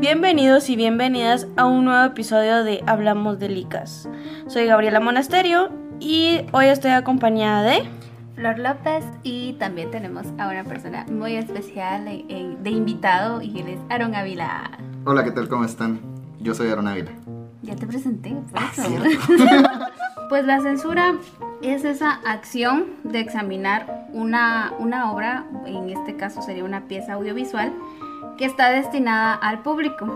Bienvenidos y bienvenidas a un nuevo episodio de Hablamos de Licas. Soy Gabriela Monasterio y hoy estoy acompañada de Flor López y también tenemos a una persona muy especial de, invitado y él es Aaron Ávila. Hola, ¿qué tal? ¿Cómo están? Yo soy Aaron Ávila. Ya te presenté, por ah, pues la censura es esa acción de examinar una, una obra, en este caso sería una pieza audiovisual, que está destinada al público,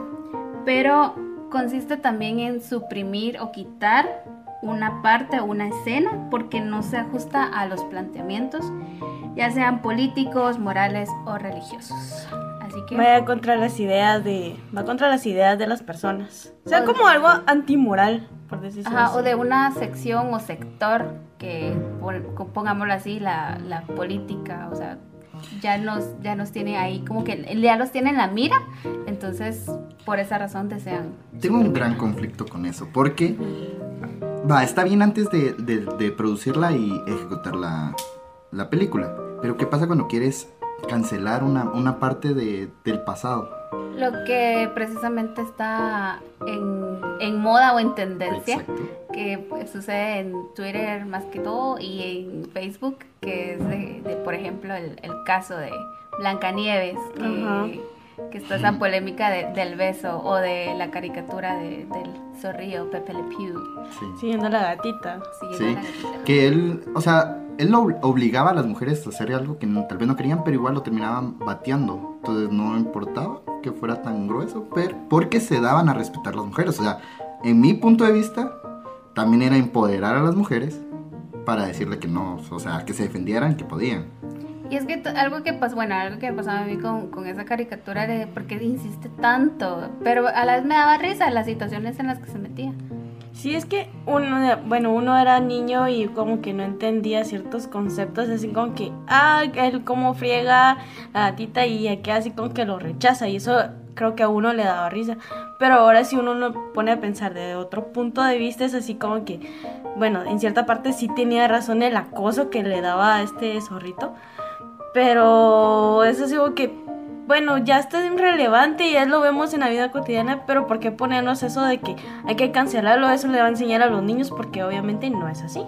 pero consiste también en suprimir o quitar una parte o una escena porque no se ajusta a los planteamientos, ya sean políticos, morales o religiosos. Así que vaya contra las ideas de va contra las ideas de las personas. O sea, como algo antimoral, por decirlo así. o de una sección o sector que pongámoslo así la, la política, o sea, ya nos, ya nos tiene ahí, como que ya los tiene en la mira, entonces por esa razón desean. Tengo un gran conflicto con eso, porque, va, está bien antes de, de, producirla y ejecutar la, la, película, pero ¿qué pasa cuando quieres cancelar una, una parte de, del pasado? Lo que precisamente está en, en moda o en tendencia, que sucede en Twitter más que todo y en Facebook, que es de, por ejemplo, el, el, caso de Blancanieves, que, que está esa polémica del beso o de la caricatura de, del zorrillo Pepe Le Pew. Siguiendo la gatita. Siguiendo la gatita. Que él, o sea, él obligaba a las mujeres a hacer algo que tal vez no querían, pero igual lo terminaban bateando. Entonces no importaba que fuera tan grueso, pero porque se daban a respetar las mujeres. O sea, en mi punto de vista, también era empoderar a las mujeres para decirle que no, o sea, que se defendieran, que podían. Y es que algo que pasó, bueno, algo que pasaba a mí con, con esa caricatura de por qué insiste tanto, pero a la vez me daba risa las situaciones en las que se metía. Sí, es que uno, bueno, uno era niño y como que no entendía ciertos conceptos, así como que, ah, él como friega la gatita y aquí así como que lo rechaza y eso creo que a uno le daba risa. Pero ahora si uno lo pone a pensar de otro punto de vista es así como que, bueno, en cierta parte sí tenía razón el acoso que le daba a este zorrito, pero es así como que bueno, ya está irrelevante y ya lo vemos en la vida cotidiana, pero ¿por qué ponernos eso de que hay que cancelarlo? Eso le va a enseñar a los niños porque obviamente no es así.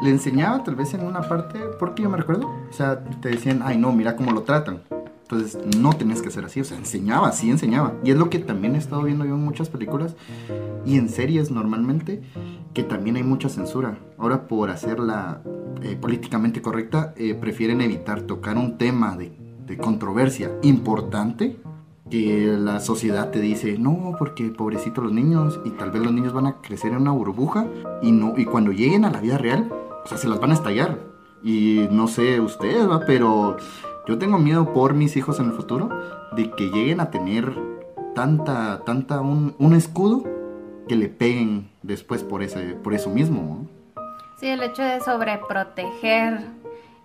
Le enseñaba tal vez en una parte, porque yo me recuerdo, o sea, te decían, ay no, mira cómo lo tratan. Entonces no tenías que ser así, o sea, enseñaba, sí enseñaba. Y es lo que también he estado viendo yo en muchas películas y en series normalmente, que también hay mucha censura. Ahora por hacerla eh, políticamente correcta, eh, prefieren evitar tocar un tema de de controversia importante que la sociedad te dice, no, porque pobrecitos los niños y tal vez los niños van a crecer en una burbuja y, no, y cuando lleguen a la vida real, o sea, se las van a estallar. Y no sé ustedes, ¿va? pero yo tengo miedo por mis hijos en el futuro de que lleguen a tener tanta, tanta, un, un escudo que le peguen después por, ese, por eso mismo. Sí, el hecho de sobreproteger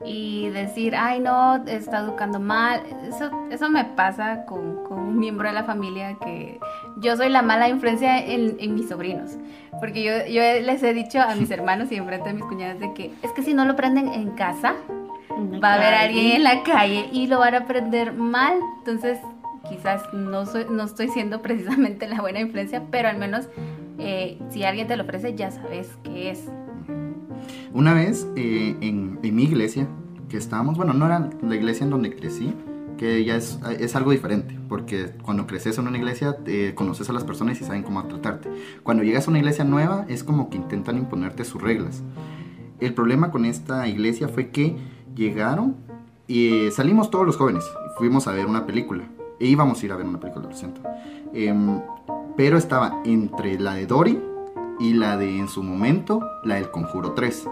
y decir, ay no, está educando mal. Eso, eso me pasa con, con, un miembro de la familia que yo soy la mala influencia en, en, mis sobrinos. Porque yo, yo les he dicho a mis hermanos y enfrente a mis cuñadas de que es que si no lo prenden en casa, va a haber alguien en la calle y lo van a aprender mal. Entonces, quizás no, soy, no estoy siendo precisamente la buena influencia, pero al menos eh, si alguien te lo ofrece, ya sabes qué es. Una vez eh, en, mi iglesia, que estábamos, bueno, no era la iglesia en donde crecí, que ya es, es, algo diferente, porque cuando creces en una iglesia conoces a las personas y saben cómo tratarte. Cuando llegas a una iglesia nueva es como que intentan imponerte sus reglas. El problema con esta iglesia fue que llegaron y eh, salimos todos los jóvenes, fuimos a ver una película, e íbamos a ir a ver una película, lo siento. Em, pero estaba entre la de Dory y la de en su momento, la del Conjuro 3.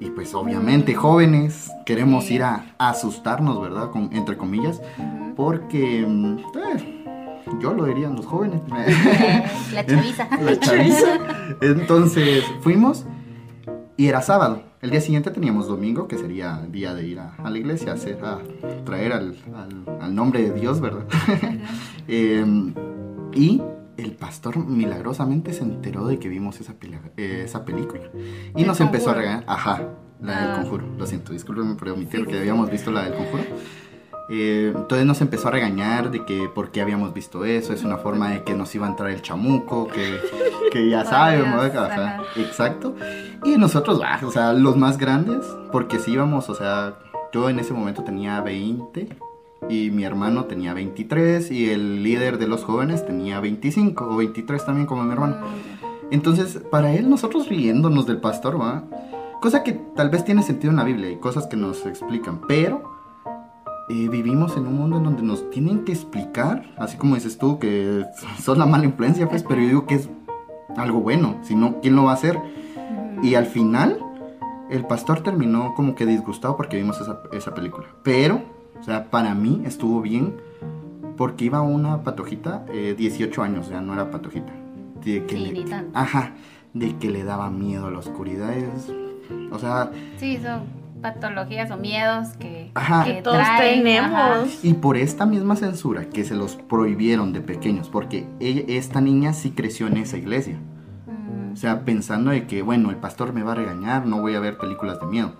Y pues obviamente jóvenes queremos ir a, asustarnos, ¿verdad? Con, entre comillas, porque eh, yo lo dirían los jóvenes. La chaviza. La chaviza. Entonces fuimos y era sábado. El día siguiente teníamos domingo, que sería el día de ir a, la iglesia a, hacer, a traer al, al, nombre de Dios, ¿verdad? Em, y el pastor milagrosamente se enteró de que vimos esa, eh, esa película. Y nos empezó a regañar. Ajá, la del ah. conjuro. Lo siento, discúlpeme por omitir que habíamos visto la del conjuro. Eh, entonces nos empezó a regañar de que por qué habíamos visto eso, es una forma de que nos iba a entrar el chamuco, que, que ya sabemos, exacto. Y nosotros, ah, o sea, los más grandes, porque sí íbamos, o sea, yo en ese momento tenía 20 y mi hermano tenía 23 y el líder de los jóvenes tenía 25 o 23 también como mi hermano. Entonces, para él, nosotros riéndonos del pastor, ¿va? Cosa que tal vez tiene sentido en la Biblia y cosas que nos explican, pero eh, vivimos en un mundo en donde nos tienen que explicar, así como dices tú, que sos la mala influencia, pues, pero yo digo que es algo bueno, si no, ¿quién lo va a hacer? Y al final, el pastor terminó como que disgustado porque vimos esa, esa película. Pero, o sea, para mí estuvo bien porque iba una patojita, eh, 18 años, o sea, no era patojita. De que Sí, le- ni tanto. Ajá, de que le daba miedo a la oscuridad. es- o sea, Sí, son patologías o miedos que, Ajá. que Que todos traen, tenemos. ajá. y por esta misma censura que se los prohibieron de pequeños, porque ella- esta niña sí creció en esa iglesia. Mm, O sea, pensando de que, bueno, el pastor me va a regañar, no voy a ver películas de miedo.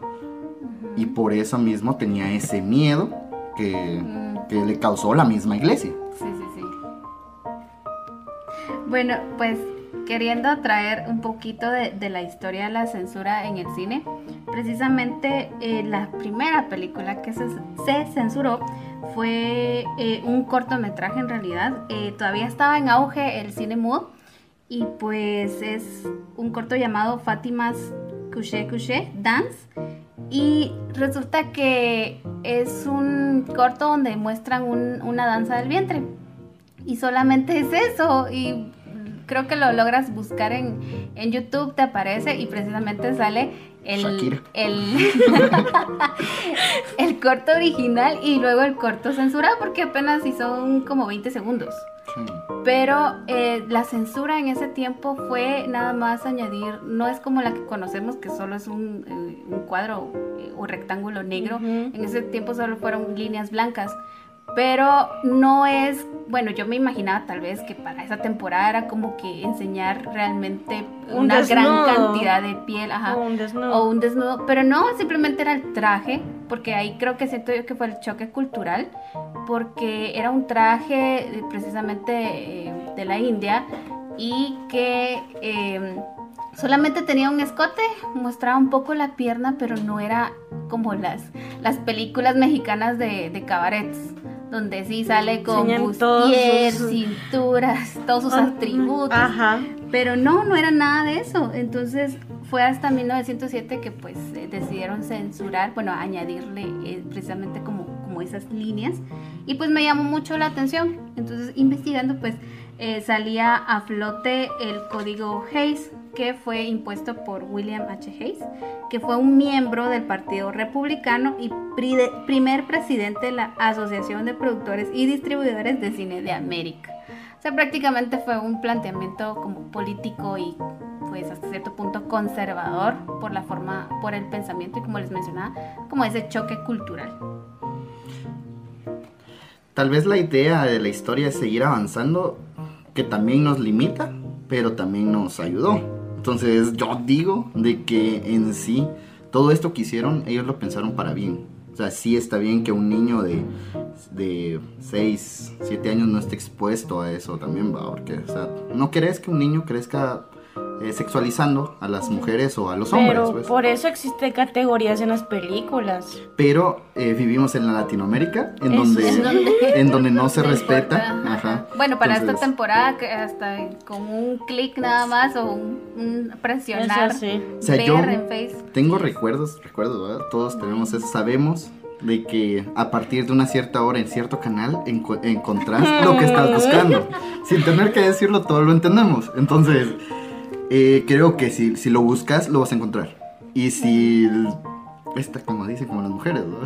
Y por eso mismo tenía ese miedo que, le causó la misma iglesia. Sí, sí, sí. Bueno, pues queriendo traer un poquito de, la historia de la censura en el cine, precisamente eh, la primera película que se, se censuró fue eh, un cortometraje en realidad. Eh, todavía estaba en auge el cine mudo y pues es un corto llamado Fátimas Couché Couché Dance. Y resulta que es un corto donde muestran un- una danza del vientre. Y solamente es eso. Y creo que lo logras buscar en, en YouTube, te aparece y precisamente sale el, el, el corto original y luego el corto censurado porque apenas si son como 20 segundos. Pero eh, la censura en ese tiempo fue nada más añadir, no es como la que conocemos que solo es un, eh, un cuadro eh, o rectángulo negro. En ese tiempo solo fueron líneas blancas. Pero no es, bueno, yo me imaginaba tal vez que para esa temporada era como que enseñar realmente Un una gran cantidad de piel, ajá, O un desnudo. o un desnudo, pero no, simplemente era el traje, porque ahí creo que siento yo que fue el choque cultural, porque era un traje eh, precisamente eh, de la India y que eh, solamente tenía un escote, mostraba un poco la pierna, pero no era como las, las películas mexicanas de, de cabarets. Donde sí sale con bustier, sus- cinturas, todos sus atributos. Ajá. Pero no, no era nada de eso. Entonces fue hasta 1907 que pues eh, decidieron censurar, bueno, añadirle eh, precisamente como, como esas líneas. Y pues me llamó mucho la atención. Entonces investigando pues eh, salía a flote el código Hayes que fue impuesto por William H. Hayes, que fue un miembro del Partido Republicano y primer presidente de la Asociación de Productores y Distribuidores de Cine de América. O sea, prácticamente fue un planteamiento como político y pues hasta cierto punto conservador por la forma, por el pensamiento y como les mencionaba, como ese choque cultural. Tal vez la idea de la historia es seguir avanzando, que también nos limita, pero también nos ayudó. Entonces yo digo de que en sí todo esto que hicieron ellos lo pensaron para bien. O sea, sí está bien que un niño de, de 6, 7 años no esté expuesto a eso también, va, porque, o sea, no querés que un niño crezca eh, sexualizando a las mujeres o a los hombres, Pero pues. por eso existe categorías en las películas. Pero eh, vivimos en la Latinoamérica, en donde. En donde- en donde no se respeta. Ajá. Bueno, para esta temporada, que hasta con un clic nada más o un, un presionar sí. O sea, yo. Tengo recuerdos, recuerdos, ¿verdad? Todos tenemos eso, sabemos de que a partir de una cierta hora en cierto canal encontrás lo que estás buscando. Sin tener que decirlo, todo lo entendemos. Entonces, eh, creo que si, si lo buscas, lo vas a encontrar. Y si... Está como dicen, como las mujeres, ¿no?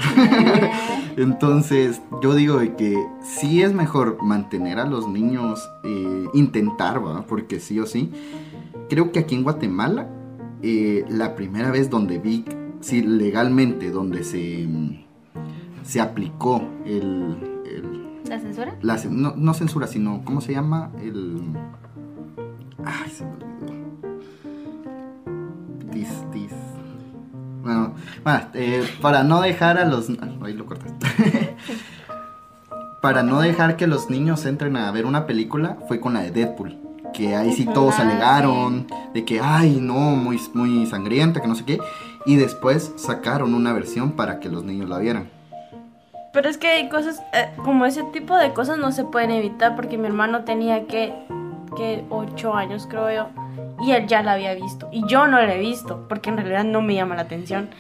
Entonces, yo digo de que sí es mejor mantener a los niños, eh, intentar, ¿va? Porque sí o sí. Creo que aquí en Guatemala, eh, la primera vez donde vi, sí, legalmente, donde se, se aplicó el, el- ¿La censura? la no, no censura, sino, ¿cómo se llama? El... Ay, se me olvidó. Dis, dis. Bueno, bueno, eh, para no dejar a los... Ahí lo cortas. para no dejar que los niños entren a ver una película, fue con la de Deadpool. Que ahí sí todos Ah, alegaron de que, ay, no, muy, muy sangrienta, que no sé qué. Y después sacaron una versión para que los niños la vieran. Pero es que hay cosas, eh, como ese tipo de cosas no se pueden evitar porque mi hermano tenía que, que 8 años creo yo y él ya la había visto y yo no la he visto porque en realidad no me llama la atención.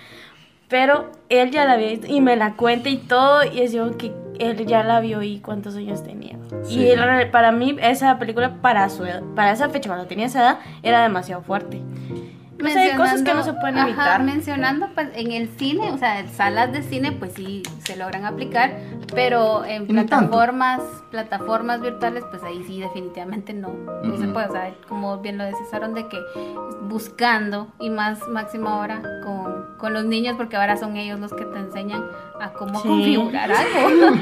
Pero él ya la había visto y me la cuenta y todo y es yo que él ya la vio y cuántos años tenía. Sí. Y él- para mí esa película para su edad- para esa fecha cuando tenía esa edad era demasiado fuerte. Hay cosas que no se pueden ajá, evitar. mencionando, pues en el cine, o sea, en salas de cine, pues sí se logran aplicar, pero en tanto. plataformas, plataformas virtuales, pues ahí sí definitivamente no, no se puede, o sea, como bien lo decís, Aaron, de que buscando y más máximo ahora con, con los niños, porque ahora son ellos los que te enseñan a cómo Sí. configurar algo.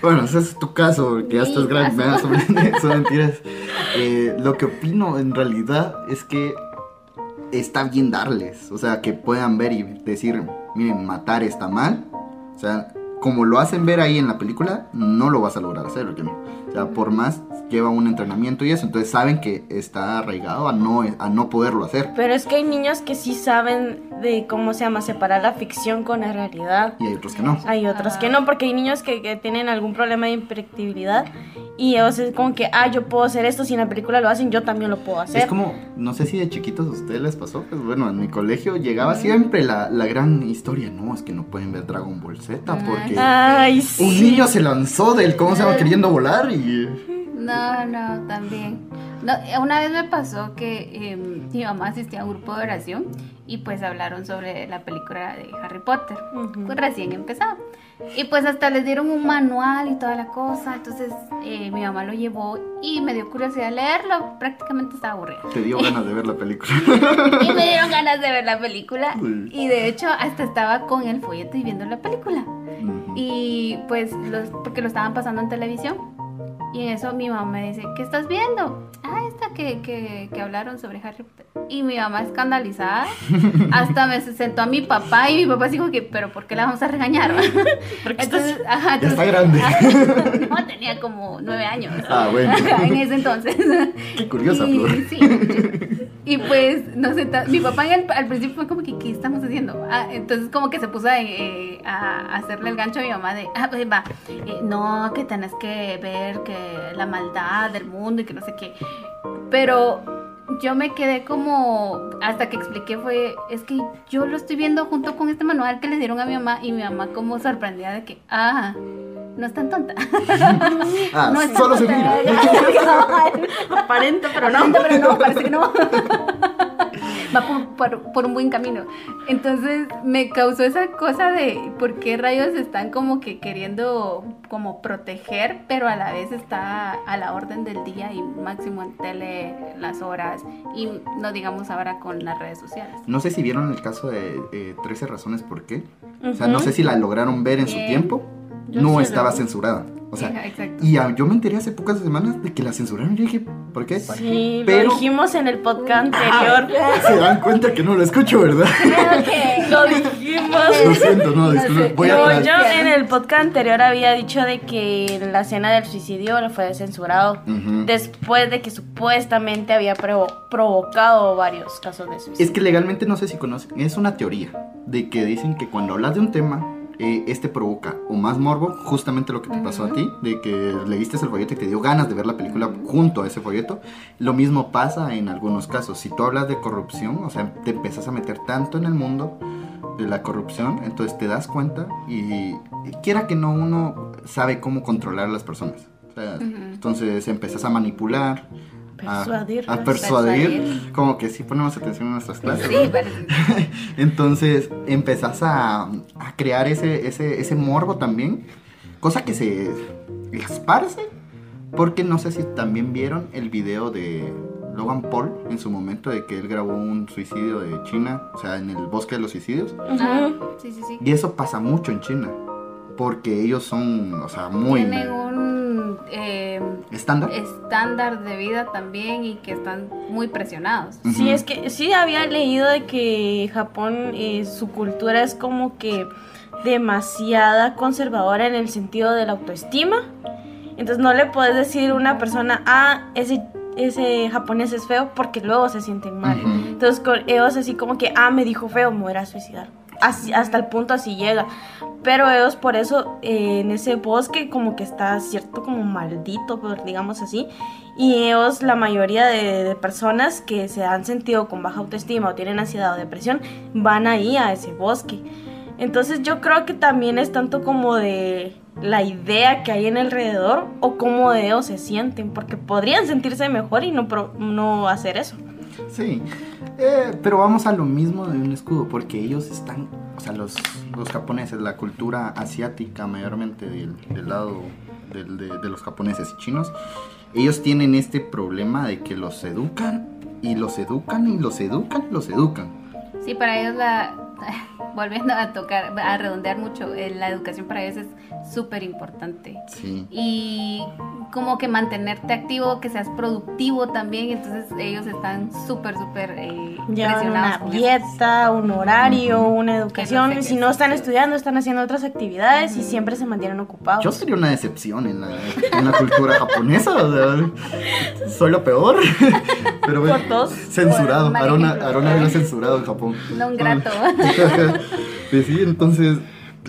Bueno, ese es tu caso, porque ya estás grande, me das mentiras. Eh, lo que opino en realidad es que está bien darles, o sea, que puedan ver y decir, miren, matar está mal. O sea, como lo hacen ver ahí en la película, no lo vas a lograr hacer, ¿ok? O sea, por más lleva un entrenamiento y eso, entonces saben que está arraigado a no, a no poderlo hacer. Pero es que hay niños que sí saben de cómo se llama separar la ficción con la realidad. Y hay otros que no. Hay otros Ah. que no, porque hay niños que, que tienen algún problema de impractibilidad y o sea, es como que, ah, yo puedo hacer esto, si en la película lo hacen, yo también lo puedo hacer. Es como, no sé si de chiquitos a ustedes les pasó, pues bueno, en mi colegio llegaba siempre la, la gran historia, no, es que no pueden ver Dragon Ball Z porque Ay, sí. un niño se lanzó del, ¿cómo se llama? Queriendo volar y... No, no, también. No, eh, una vez me pasó que eh, mi mamá asistía a un grupo de oración y pues hablaron sobre la película de Harry Potter, Ujú. pues recién empezaba. Y pues hasta les dieron un manual y toda la cosa, entonces eh, mi mamá lo llevó y me dio curiosidad leerlo, prácticamente estaba aburrida. Te dio ganas de ver la película. Y me dieron ganas de ver la película Sí. y de hecho hasta estaba con el folleto y viendo la película. Y pues, los, porque lo estaban pasando en televisión. Y en eso mi mamá me dice, ¿qué estás viendo? Ah, esta que, que, que hablaron sobre Harry Potter. Y mi mamá escandalizada, hasta me sentó a mi papá y mi papá dijo que, pero ¿por qué la vamos a regañar? Porque estás- Entonces, ajá, Ya está entonces- grande. no, tenía como nueve años. Ah, bueno. en ese entonces. Qué curiosa, y, Flor. sí. Y pues, no sé, mi papá al principio fue como que, ¿qué estamos haciendo? Ah, entonces como que se puso a, eh, a hacerle el gancho a mi mamá de, ah, pues va, eh, no, que tenés que ver que la maldad del mundo y que no sé qué. Pero yo me quedé como, hasta que expliqué fue, es que yo lo estoy viendo junto con este manual que le dieron a mi mamá y mi mamá como sorprendida de que, ah, no es tan tonta. Ah, no es tan solo se tonta. mira. aparenta, pero no. Aparenta, pero no, parece que no. Va por, por- por un buen camino. Entonces me causó esa cosa de por qué rayos están como que queriendo como proteger, pero a la vez está a la orden del día y máximo en tele las horas y no digamos ahora con las redes sociales. No sé si vieron el caso de eh, 13 razones por qué. O sea, no sé si la lograron ver en su tiempo. Yo no estaba censurada. O sea, exacto. y ah, yo me enteré hace pocas semanas de que la censuraron. Yo dije, ¿por qué? Sí, Pero- lo dijimos en el podcast anterior. Se dan cuenta que no lo escucho, ¿verdad? Creo que lo dijimos. Lo siento, no, disculpe. Voy No, a... yo en el podcast anterior había dicho de que la escena del suicidio fue censurado después de que supuestamente había provo- provocado varios casos de suicidio. Es que legalmente no sé si conocen, es una teoría de que dicen que cuando hablas de un tema, eh, este provoca o más morbo, justamente lo que te pasó a ti, de que leíste el folleto y te dio ganas de ver la película junto a ese folleto. Lo mismo pasa en algunos casos. Si tú hablas de corrupción, o sea, te empiezas a meter tanto en el mundo de la corrupción, entonces te das cuenta y, y quiera que no, uno sabe cómo controlar a las personas. O sea, Ujú. Entonces empiezas a manipular. A- Persuadirlas. A, persuadir, Persuadir. como que sí ponemos atención en nuestras clases. sí, parece. Entonces empezás a, a crear ese, ese, ese morbo también, cosa que se esparce, porque no sé si también vieron el video de Logan Paul en su momento de que él grabó un suicidio de China, o sea, en el bosque de los suicidios. Ah, sí, sí, sí. Y eso pasa mucho en China, porque ellos son, o sea, muy Tienen un eh, estándar. estándar de vida también y que están muy presionados. Sí, Ujú. es que sí había leído de que Japón, eh, su cultura es como que demasiada conservadora en el sentido de la autoestima Entonces no le puedes decir a una persona, ah, ese, ese japonés es feo, porque luego se sienten mal. Ujú. Entonces con ellos así como que, ah, me dijo feo, me voy a suicidar. Así, hasta el punto así llega. Pero ellos por eso eh, en ese bosque como que está cierto como maldito, digamos así. Y ellos, la mayoría de, personas que se han sentido con baja autoestima o tienen ansiedad o depresión, van ahí a ese bosque. Entonces yo creo que también es tanto como de la idea que hay en alrededor o cómo de ellos se sienten, porque podrían sentirse mejor y no, no hacer eso. Sí, Eh, pero vamos a lo mismo de un escudo, porque ellos están, o sea, los, los japoneses, la cultura asiática mayormente del, del lado del- de, de los japoneses y chinos, ellos tienen este problema de que los educan y los educan y los educan y los educan. Sí, para ellos la... Volviendo a tocar, a redondear mucho, eh, la educación para ellos es súper importante. Sí. y como que mantenerte activo, que seas productivo también, entonces ellos están súper, súper eh, presionados una dieta, un horario, una educación. sé qué si no es. están estudiando, están haciendo otras actividades y siempre se mantienen ocupados. Yo sería una decepción en la, en la cultura japonesa, o sea, soy lo peor. Pero bueno, Por dos. censurado, Arona. Arona era censurado en Japón. No un grato. Pues sí, entonces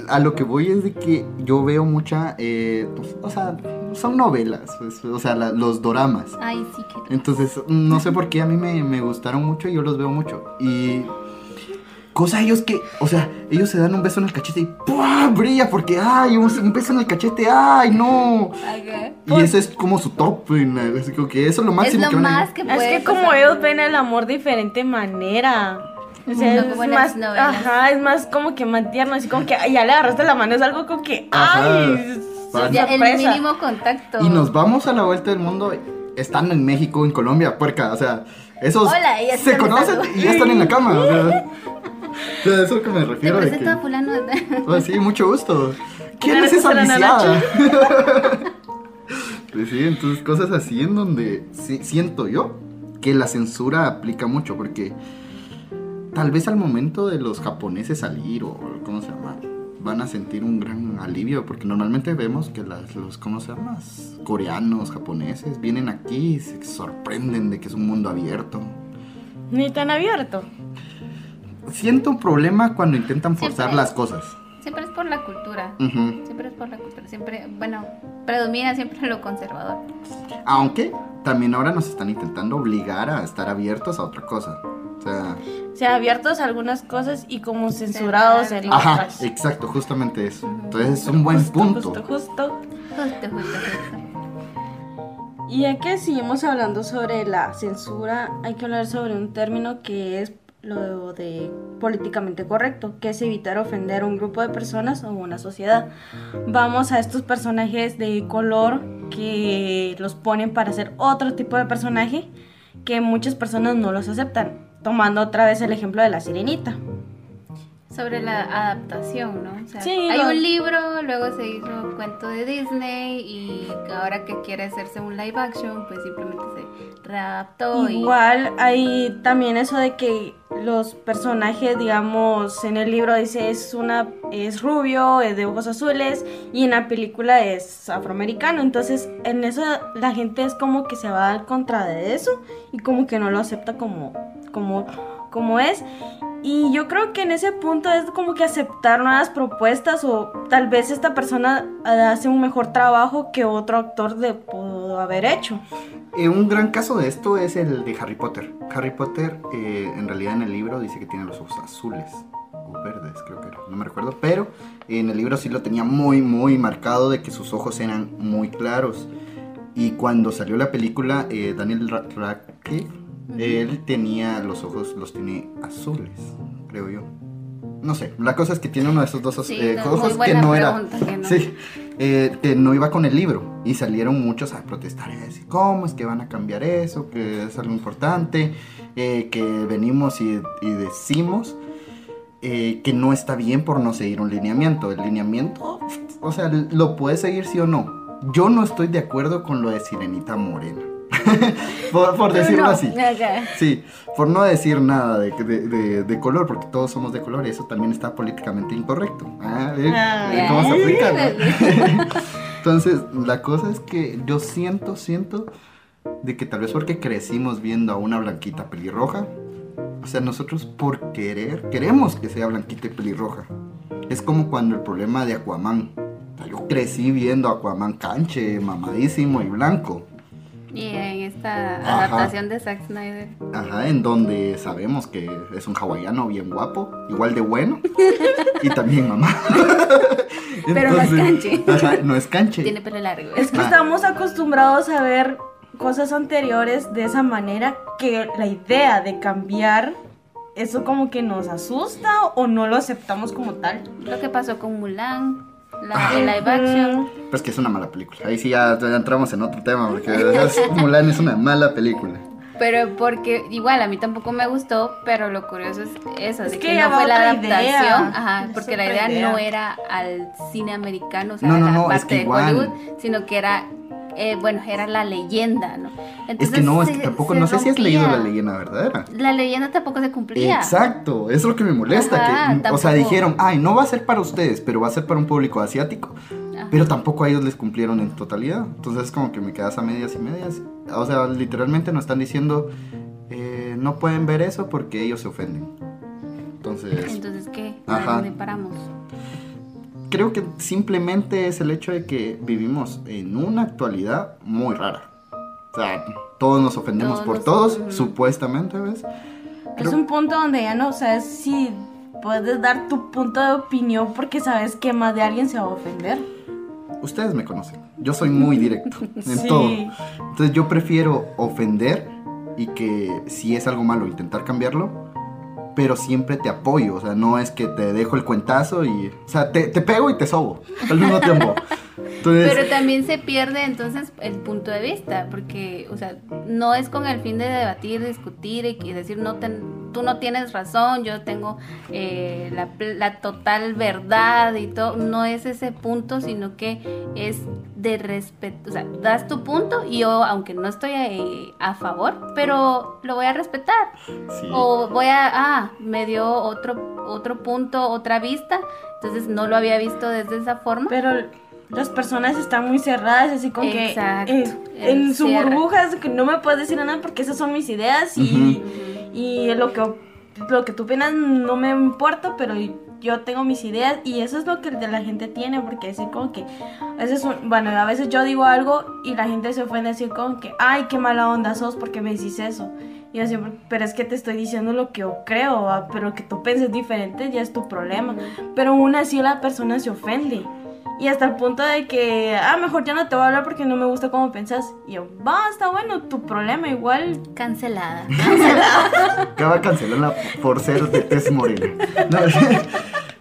a lo que voy es de que yo veo mucha, eh, pues, o sea, son novelas, pues, o sea, la- los doramas. Ay, sí, que Entonces, no sé por qué a mí me, me gustaron mucho y yo los veo mucho. Y cosa ellos que, o sea, ellos se dan un beso en el cachete y ¡pua! brilla porque, ay, un, un beso en el cachete, ay, no. Ajá. Y eso es como su top, así como que eso es lo Es máximo lo que van a más que Es puede que como pasar. ellos ven el amor de diferente manera. O sea, No es como más, las novelas. ajá, es más como que más tierno, así como que ay, ya le agarraste la mano, es algo como que, Ajá. ay. Ya, el mínimo contacto. Y nos vamos a la vuelta del mundo estando en México, en Colombia, puerca. O sea, esos Hola, ya se conocen y ya están en la cama. O sea, o sea, eso es lo que me Te refiero. De presento a que, fulano. pues sí, mucho gusto. ¿Quién es esa lisiada? pues sí, entonces cosas así en donde sí- siento yo que la censura aplica mucho porque tal vez al momento de los japoneses salir o cómo se llama van a sentir un gran alivio porque normalmente vemos que las, los cómo se llama coreanos japoneses vienen aquí y se sorprenden de que es un mundo abierto Ni tan abierto. siento un problema cuando intentan forzar Siempre. las cosas Siempre es por la cultura. Ujú. Siempre es por la cultura. Siempre, bueno, predomina siempre lo conservador. aunque también ahora nos están intentando obligar a estar abiertos a otra cosa o sea O sea, abiertos a algunas cosas y como censurados en Cerrados. Ajá, otras. exacto, justamente eso. Entonces es un buen Justo, punto. Justo, justo. Justo, justo, justo. Y ya que seguimos hablando sobre la censura, hay que hablar sobre un término que es lo de políticamente correcto, que es evitar ofender a un grupo de personas o una sociedad. Vamos a estos personajes de color que los ponen para hacer otro tipo de personaje que muchas personas no los aceptan. Tomando otra vez el ejemplo de la sirenita. Sobre la adaptación, ¿no? O sea, Sí, hay lo- un libro, luego se hizo un cuento de Disney y ahora que quiere hacerse un live action, pues simplemente Igual hay también eso de que los personajes, digamos, en el libro dice es una es rubio, es de ojos azules y en la película es afroamericano. Entonces, en eso la gente es como que se va al contra de eso y como que no lo acepta como como como es. Y yo creo que en ese punto es como que aceptar nuevas propuestas o tal vez esta persona eh, hace un mejor trabajo que otro actor de pudo haber hecho. Eh, un gran caso de esto es el de Harry Potter. Harry Potter, eh, en realidad en el libro dice que tiene los ojos azules o verdes, creo que era, no me recuerdo. Pero en el libro sí lo tenía muy, muy marcado de que sus ojos eran muy claros. Y cuando salió la película, eh, Daniel Ra- Radcliffe, él tenía los ojos, los tiene azules, creo yo. No sé, la cosa es que tiene uno de esos dos Sí, eh, no, ojos que no era. que no. Sí, eh, que no iba con el libro. Y salieron muchos a protestar y a decir, ¿cómo es que van a cambiar eso? Que es algo importante. eh, que venimos y, y decimos que no está bien por no seguir un lineamiento. El lineamiento, o sea, lo puedes seguir sí o no. Yo no estoy de acuerdo con lo de Sirenita Morena. por, por decirlo no. así. Ajá. Sí, por no decir nada de, de- de- de color, porque todos somos de color, y eso también está políticamente incorrecto. Ah, ¿ven? Ah. ¿Ven ¿Cómo se aplica? no? Entonces, la cosa es que yo siento, siento de que tal vez porque crecimos viendo a una blanquita pelirroja, o sea, nosotros por querer, queremos que sea blanquita y pelirroja. Es como cuando el problema de Aquaman. Yo crecí viendo a Aquaman canche, mamadísimo y blanco. Y en esta Ajá. adaptación de Zack Snyder. Ajá, en donde sabemos que es un hawaiano bien guapo, igual de bueno, y también mamá. Pero no es canche. Ajá, no es canche. Tiene pelo largo. Es que Ah. estamos acostumbrados a ver cosas anteriores de esa manera que la idea de cambiar eso como que nos asusta o no lo aceptamos como tal. Lo que pasó con Mulan, la Ah. de live action. Pues que es una mala película. Ahí sí ya, ya entramos en otro tema, porque es- Mulan es una mala película. Pero porque igual a mí tampoco me gustó, pero lo curioso es eso, Es de que que, no fue la adaptación, idea. ajá, Es porque la idea, idea. no era al cine americano, o sea, No, no, la no, es parte que de igual. Hollywood, sino que era, eh, bueno, era la leyenda, ¿no? Es que no, es que tampoco, se no sé si has leído la leyenda verdadera. La leyenda tampoco se cumplía. Exacto, eso es lo que me molesta. Ajá, que, o sea, dijeron, ay, no va a ser para ustedes, pero va a ser para un público asiático. Ajá. Pero tampoco a ellos les cumplieron en totalidad. Entonces es como que me quedas a medias y medias. O sea, literalmente nos están diciendo, eh, no pueden ver eso porque ellos se ofenden. Entonces, Entonces, ¿qué? Ajá. ¿A dónde paramos? Creo que simplemente es el hecho de que vivimos en una actualidad muy rara. O sea, todos nos ofendemos Todos por nos- todos, supuestamente, ¿ves? Es un punto donde ya no sabes si puedes dar tu punto de opinión porque sabes que más de alguien se va a ofender. Ustedes me conocen. Yo soy muy directo en Sí. todo. Entonces yo prefiero ofender y que si es algo malo intentar cambiarlo, pero siempre te apoyo. O sea, no es que te dejo el cuentazo y... O sea, te, te pego y te sobo al mismo tiempo. Entonces, Pero también se pierde entonces el punto de vista, porque, o sea, no es con el fin de debatir, discutir y, y decir, no ten- tú no tienes razón, yo tengo eh, la, total verdad y todo, no es ese punto, sino que es de respeto, o sea, das tu punto y yo, aunque no estoy eh, a favor, pero lo voy a respetar. sí. O voy a, ah, me dio otro, otro punto, otra vista, entonces no lo había visto desde esa forma. Pero las personas están muy cerradas, así como Exacto, que eh, en su burbuja, es que no me puedes decir nada porque esas son mis ideas y, y lo, que, lo que tú opinas no me importa, pero yo tengo mis ideas y eso es lo que la gente tiene, porque decir como que, a veces, un- bueno, a veces yo digo algo y la gente se ofende decir como que, ay, qué mala onda sos porque me decís eso. Y yo siempre, pero es que te estoy diciendo lo que yo creo, ¿va? pero que tú penses diferente ya es tu problema. Pero aún así la persona se ofende. Y hasta el punto de que, ah, mejor ya no te voy a hablar porque no me gusta cómo pensás. Y yo, va, está bueno, tu problema igual. Cancelada. Acaba de cancelarla por ser de tez morena. No,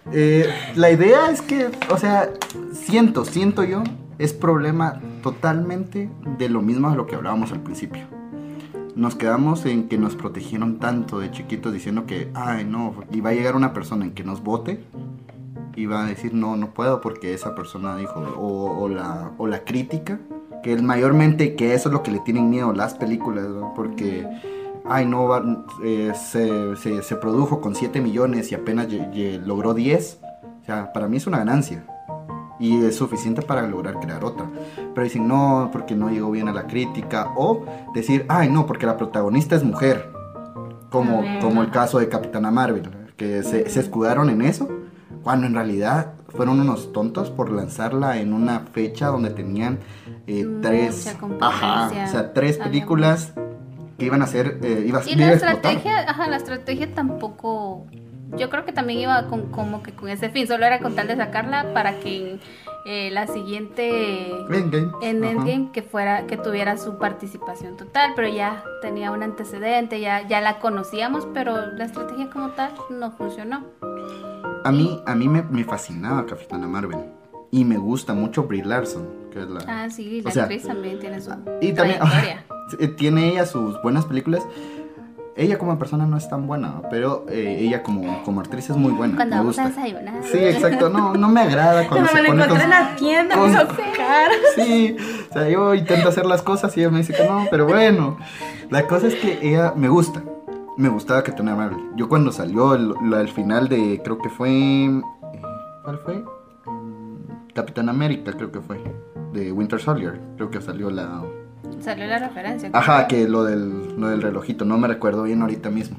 eh, la idea es que, o sea, siento, siento yo, es problema totalmente de lo mismo de lo que hablábamos al principio. Nos quedamos en que nos protegieron tanto de chiquitos diciendo que, ay, no, y va a llegar una persona en que nos vote y va a decir, no, no puedo porque esa persona dijo, o, o la, o la crítica, que es mayormente que eso es lo que le tienen miedo las películas, ¿no? porque ay no, va- eh, se, se- se produjo con 7 millones y apenas lle- lle- logró 10, o sea, para mí es una ganancia. Y es suficiente para lograr crear otra. Pero dicen, no, porque no llegó bien a la crítica. O decir, ay, no, porque la protagonista es mujer. Como, como el caso de Capitana Marvel, que se, se escudaron en eso. Cuando en realidad fueron unos tontos por lanzarla en una fecha donde tenían eh, tres, ajá, o sea, tres películas que iban a ser, eh, iba, Y iba la estrategia, ajá, la estrategia tampoco. Yo creo que también iba con, como que con ese fin, solo era con tal de sacarla para que eh, la siguiente Endgame. en ajá. Endgame que fuera que tuviera su participación total, pero ya tenía un antecedente, ya ya la conocíamos, pero la estrategia como tal no funcionó. A mí, a mí me, me fascinaba Capitana Marvel. Y me gusta mucho Brie Larson, que es la... Ah, sí, la O sea, actriz también tiene su y también tiene ella sus buenas películas. Ella como persona no es tan buena, pero eh, ella como, como actriz es muy buena. Cuando me vamos a gusta. desayunar. Sí, exacto. No, no me agrada cuando Cuando se me pone encontré con- en la tienda, con-. Sí, o sea, yo intento hacer las cosas y ella me dice que no, pero bueno. La cosa es que ella me gusta. Me gustaba Capitana Marvel. Yo cuando salió el, la- el final de, creo que fue... eh, ¿Cuál fue? Mm, Capitán América, creo que fue. de Winter Soldier. Creo que salió la... Salió la referencia. Ajá, que lo del, lo del relojito, no me recuerdo bien ahorita mismo.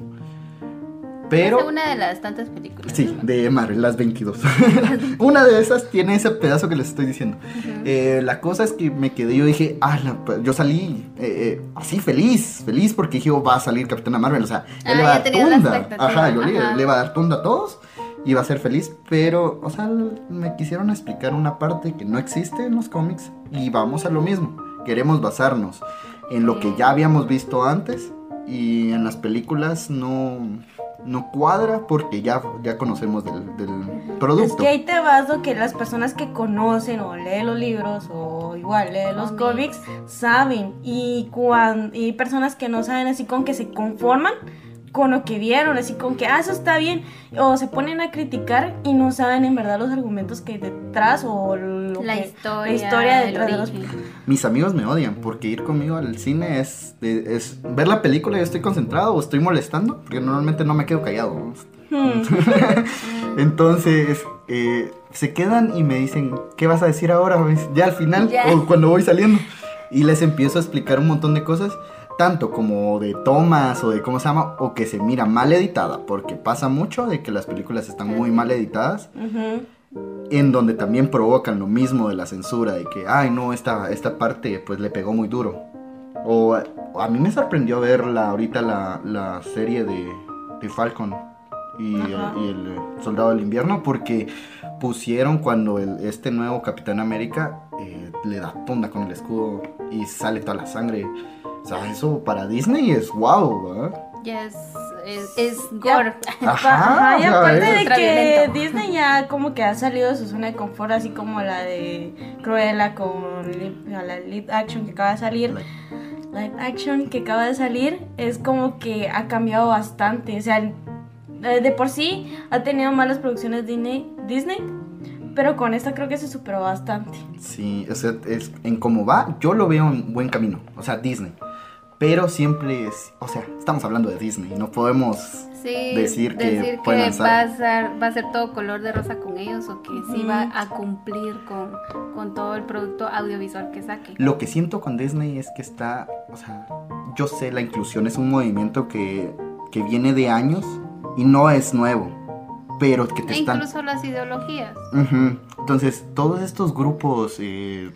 Pero... Es una de las tantas películas. Sí, de Marvel, las 22. una de esas tiene ese pedazo que les estoy diciendo. Eh, la cosa es que me quedé, yo dije, ah, la- pues, yo salí eh, eh, así feliz, feliz porque dije, oh, va a salir Capitana Marvel, o sea, Ah, él le va a dar tunda. Ajá, yo le, ajá. le va a dar tunda a todos y va a ser feliz, pero, o sea, me quisieron explicar una parte que no existe en los cómics y vamos a lo mismo. Queremos basarnos en lo que ya habíamos visto antes y en las películas no, no cuadra porque ya, ya conocemos del, del Es producto. que ahí te vas lo que las personas que conocen o leen los libros o igual leen los Cómics. saben y cuando y personas que no saben así con que se conforman con lo que vieron, así con que ah eso está bien o se ponen a criticar y no saben en verdad los argumentos que hay detrás o lo La que- historia, la historia detrás de los. Mis amigos me odian porque ir conmigo al cine es, es ver la película y estoy concentrado o estoy molestando, porque normalmente no me quedo callado. ¿no? Hmm. Entonces, eh, se quedan y me dicen, ¿qué vas a decir ahora? Ya al final Ya. o cuando voy saliendo. Y les empiezo a explicar un montón de cosas, tanto como de tomas o de cómo se llama, o que se mira mal editada, porque pasa mucho de que las películas están muy mal editadas en donde también provocan lo mismo de la censura, de que, ay, no, esta, esta parte pues le pegó muy duro. O, a mí me sorprendió ver la, ahorita la, la serie de, de Falcon y, el eh, Soldado del Invierno, porque pusieron cuando el, este nuevo Capitán América eh, le da tunda con el escudo y sale toda la sangre. O sea, eso para Disney es wow, ¿verdad? Ya es, es, es gore. Ajá, y aparte de que. Disney ya como que ha salido de su zona de confort, así como la de Cruella con la live action que acaba de salir. Live action que acaba de salir es como que ha cambiado bastante. O sea, de por sí ha tenido malas producciones Disney, Disney pero con esta creo que se superó bastante. Sí, o sea, es, en cómo va, yo lo veo en buen camino, o sea, Disney. Pero siempre es, o sea, estamos hablando de Disney, no podemos... Sí, Decir que decir que lanzar. va a, ser, va a ser todo color de rosa con ellos o que sí va a cumplir con, con todo el producto audiovisual que saque. Lo que siento con Disney es que está, o sea, yo sé, la inclusión es un movimiento que, que viene de años y no es nuevo, pero que te E están... incluso las ideologías. Ujú. Entonces, todos estos grupos eh,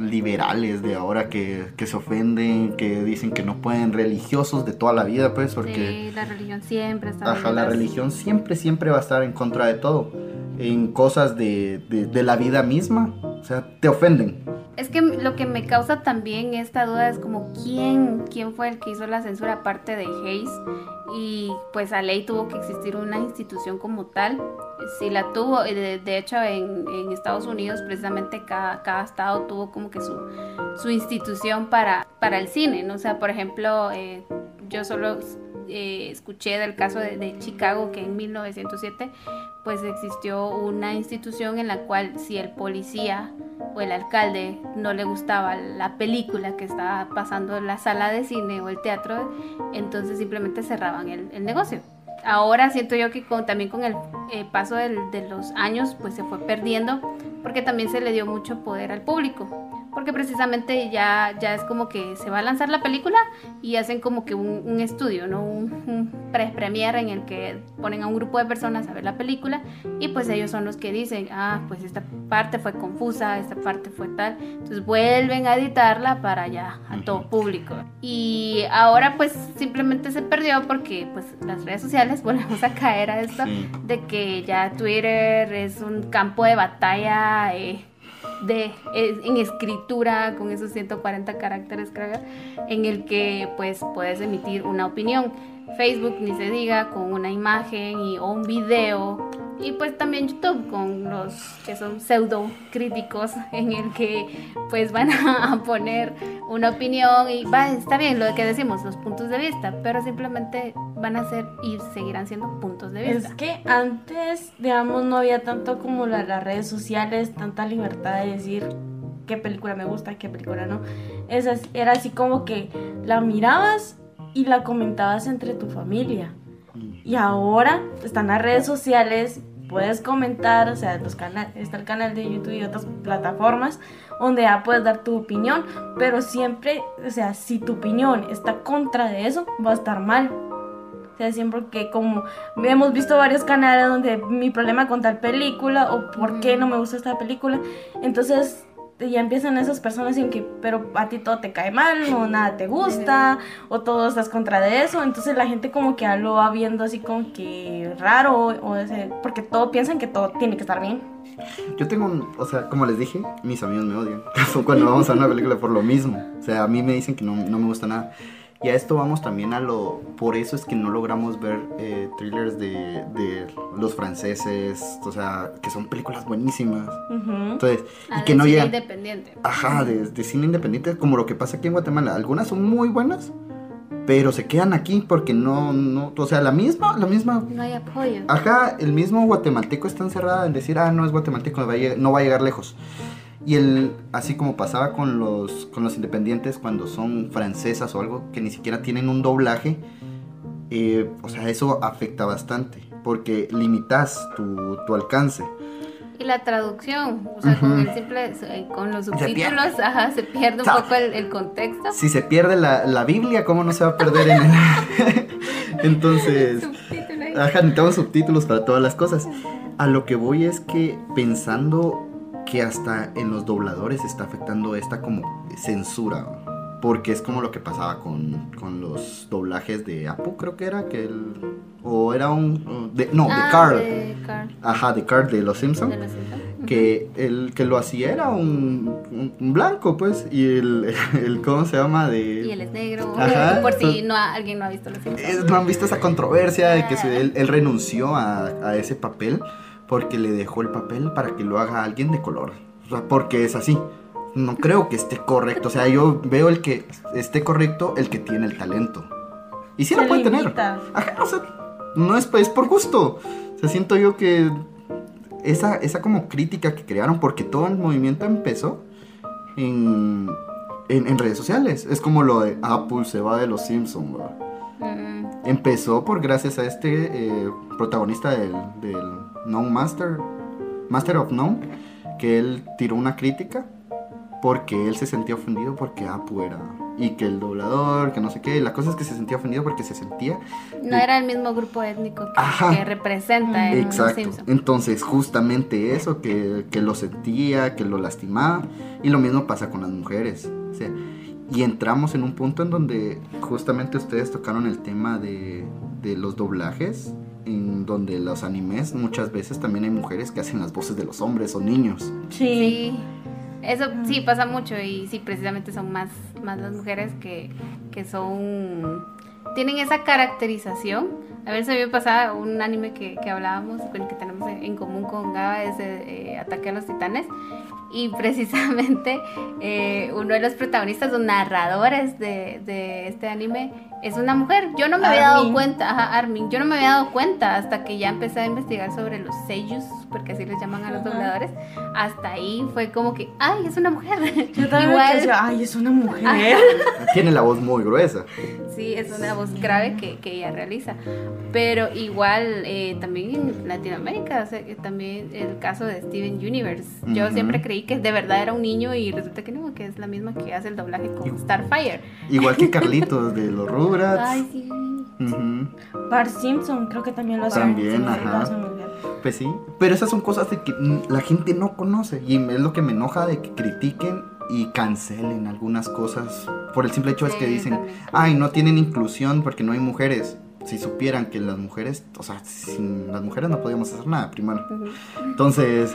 liberales de ahora que, que se ofenden, que dicen que no pueden, religiosos de toda la vida, pues, porque... Sí, la religión siempre está Ajá, la religión siempre, siempre va a estar en contra de todo. En cosas de, de, de la vida misma. O sea, te ofenden. Es que lo que me causa también esta duda es como quién, quién fue el que hizo la censura aparte de Hayes y pues a ley tuvo que existir una institución como tal. Si la tuvo, y de, de hecho en, en Estados Unidos precisamente cada, cada estado tuvo como que su, su institución para, para el cine, ¿no? O sea, por ejemplo, eh, yo solo eh, escuché del caso de, Chicago que en 1907 pues existió una institución en la cual si el policía o el alcalde no le gustaba la película que estaba pasando en la sala de cine o el teatro, entonces simplemente cerraban el, negocio. Ahora siento yo que con- también con el eh, paso de los años pues se fue perdiendo porque también se le dio mucho poder al público. Porque precisamente ya, ya es como que se va a lanzar la película y hacen como que un, un estudio, ¿no? Un, un pre-premier en el que ponen a un grupo de personas a ver la película y pues ellos son los que dicen, ah, pues esta parte fue confusa, esta parte fue tal. Entonces vuelven a editarla para ya a todo público. Y ahora pues simplemente se perdió porque pues las redes sociales volvemos a caer a esto de que ya Twitter es un campo de batalla. eh, de, en escritura con esos 140 caracteres en el que pues puedes emitir una opinión. Facebook ni se diga con una imagen o un video y pues también YouTube con los que son pseudo críticos en el que pues van a poner una opinión y va, está bien lo que decimos, los puntos de vista, pero simplemente van a ser y seguirán siendo puntos de vista. Es que antes, digamos, no había tanto como la- las redes sociales, tanta libertad de decir qué película me gusta, qué película no. Esas, era así como que la mirabas y la comentabas entre tu familia. Y ahora están las redes sociales puedes comentar, o sea, los canales, está el canal de YouTube y otras plataformas donde ya puedes dar tu opinión, pero siempre, o sea, si tu opinión está contra de eso, va a estar mal. O sea, siempre que como hemos visto varios canales donde mi problema con tal película o por qué no me gusta esta película, entonces ya empiezan esas personas en que, pero a ti todo te cae mal, o nada te gusta, o todo estás contra de eso, entonces la gente como que lo va viendo así como que raro, o ese, porque todo piensan que todo tiene que estar bien. Yo tengo un, o sea, como les dije, mis amigos me odian. Cuando vamos a una película por lo mismo. O sea, a mí me dicen que no, no me gusta nada. Y a esto vamos también a lo... Por eso es que no logramos ver eh, thrillers de, de, los franceses, o sea, que son películas buenísimas. Entonces, ah, y que no cine llegan... independiente. Ajá, de, de, cine independiente, como lo que pasa aquí en Guatemala. Algunas son muy buenas, pero se quedan aquí porque no, no, o sea, la misma, la misma... No hay apoyo. Ajá, el mismo guatemalteco está encerrado en decir, ah, no es guatemalteco, no va a llegar, no va a llegar lejos. Y el, así como pasaba con los, con los independientes cuando son francesas o algo, que ni siquiera tienen un doblaje, eh, o sea, eso afecta bastante, porque limitas tu, tu alcance. Y la traducción, o sea, con el simple, eh, con los subtítulos, se ajá, se pierde un poco el, el, contexto. Si se pierde la, la, Biblia, ¿cómo no se va a perder en el... Entonces, ajá, necesitamos subtítulos para todas las cosas. A lo que voy es que pensando que hasta en los dobladores está afectando esta como censura. Porque es como lo que pasaba con, con los doblajes de Apu, creo que era, que el, o era un... De, no, ah, de, Carl. de Carl. Ajá, de Carl de Los Simpsons. De los Simpson. Que el que lo hacía era un, un, un blanco, pues, y el, el, ¿cómo se llama? De... Y él es negro, Ajá, por si no alguien no ha visto los Simpsons. Es- no han visto esa controversia de que se- él, él renunció a, a ese papel porque le dejó el papel para que lo haga alguien de color. O sea, porque es así. No creo que esté correcto. O sea, yo veo el que esté correcto, el que tiene el talento. Y sí Se lo puede tener. limita. Ajá, o sea, no es, es por gusto. O sea, siento yo que esa, esa como crítica que crearon, porque todo el movimiento empezó en, en, en redes sociales. Es como lo de Apple se va de los Simpsons. Mm, Empezó por gracias a este eh, protagonista del, del Known Master, Master of Known, que él tiró una crítica porque él se sentía ofendido porque Apu era y que el doblador, que no sé qué, y la cosa es que se sentía ofendido porque se sentía no era el mismo grupo étnico que, Ajá. que representa en Exacto. Entonces, justamente eso, que, que lo sentía, que lo lastimaba. Y lo mismo pasa con las mujeres. O sea, y entramos en un punto en donde justamente ustedes tocaron el tema de, de los doblajes, en donde los animes muchas veces también hay mujeres que hacen las voces de los hombres o niños. Sí. Sí, eso sí pasa mucho y sí, precisamente son más, más las mujeres que, que son, tienen esa caracterización. A ver, se me pasaba un anime que, que hablábamos, con el que tenemos en, en común con Gaba, es eh, Ataque a los Titanes. Y precisamente eh, uno de los protagonistas, los narradores de, de este anime, es una mujer. Yo no me había dado Armin. cuenta, ajá, Armin, yo no me había dado cuenta hasta que ya empecé a investigar sobre los seiyus, porque así les llaman a los Ajá. dobladores. Hasta ahí fue como que, ay, es una mujer. Yo también Igual, así, ay, es una mujer. Tiene la voz muy gruesa. sí, es una voz grave que, que ella realiza. Pero igual, eh, también en Latinoamérica, o sea, que también el caso de Steven Universe. Yo Ujú. siempre creí que de verdad era un niño y resulta que no, que es la misma que hace el doblaje con Starfire. Igual que Carlitos de los Rugrats. Ay, sí. Ujú. Bart Simpson creo que también lo hace. También, ajá. Pues sí, pero esas son cosas de que la gente no conoce y es lo que me enoja de que critiquen y cancelen algunas cosas por el simple hecho es que dicen, también. ay, no tienen inclusión porque no hay mujeres. Si supieran que las mujeres, o sea, sin las mujeres no podíamos hacer nada, primero. Entonces,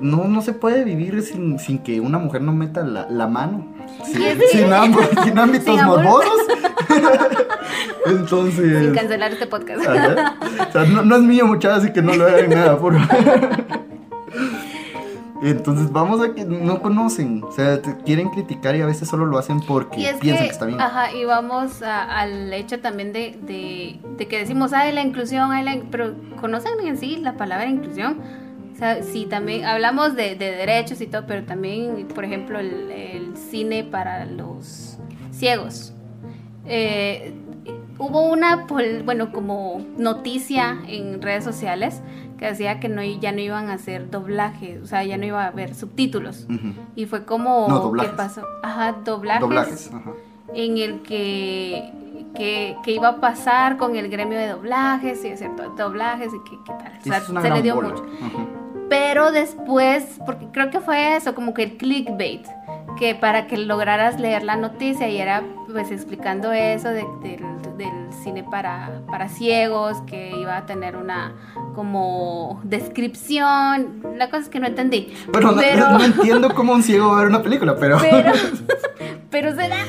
no, no se puede vivir sin, sin que una mujer no meta la, la mano. Sin, sin, ambos- sin ámbitos Sin morbosos. Entonces... Sin cancelar este podcast. Ajá. O sea, no, no es mío, muchachos, así que no le hagan nada, por favor. Entonces vamos a que no conocen, o sea, te quieren criticar y a veces solo lo hacen porque piensan que, que, está bien. ajá, y vamos a- al hecho también de, de, de que decimos, ay, la inclusión, ay, la... pero conocen en sí la palabra inclusión. O sea, sí, también hablamos de, de derechos y todo, pero también, por ejemplo, el, el cine para los ciegos. Eh, hubo una, bueno, como noticia en redes sociales que decía que no, ya no iban a hacer doblaje, o sea, ya no iba a haber subtítulos. Y fue como, No, doblajes. ¿qué pasó? Ajá, doblajes. Doblajes. Ajá. En el que, que, que iba a pasar con el gremio de doblajes y hacer do- doblajes y qué, qué tal. O sea, se le dio bola. mucho. Pero después, porque creo que fue eso, como que el clickbait, que para que lograras leer la noticia y era pues explicando eso de- del, del cine para, para ciegos, que iba a tener una como descripción, la cosa es que no entendí. Bueno, no, pero, no entiendo cómo un ciego va a ver una película, pero. pero, pero será.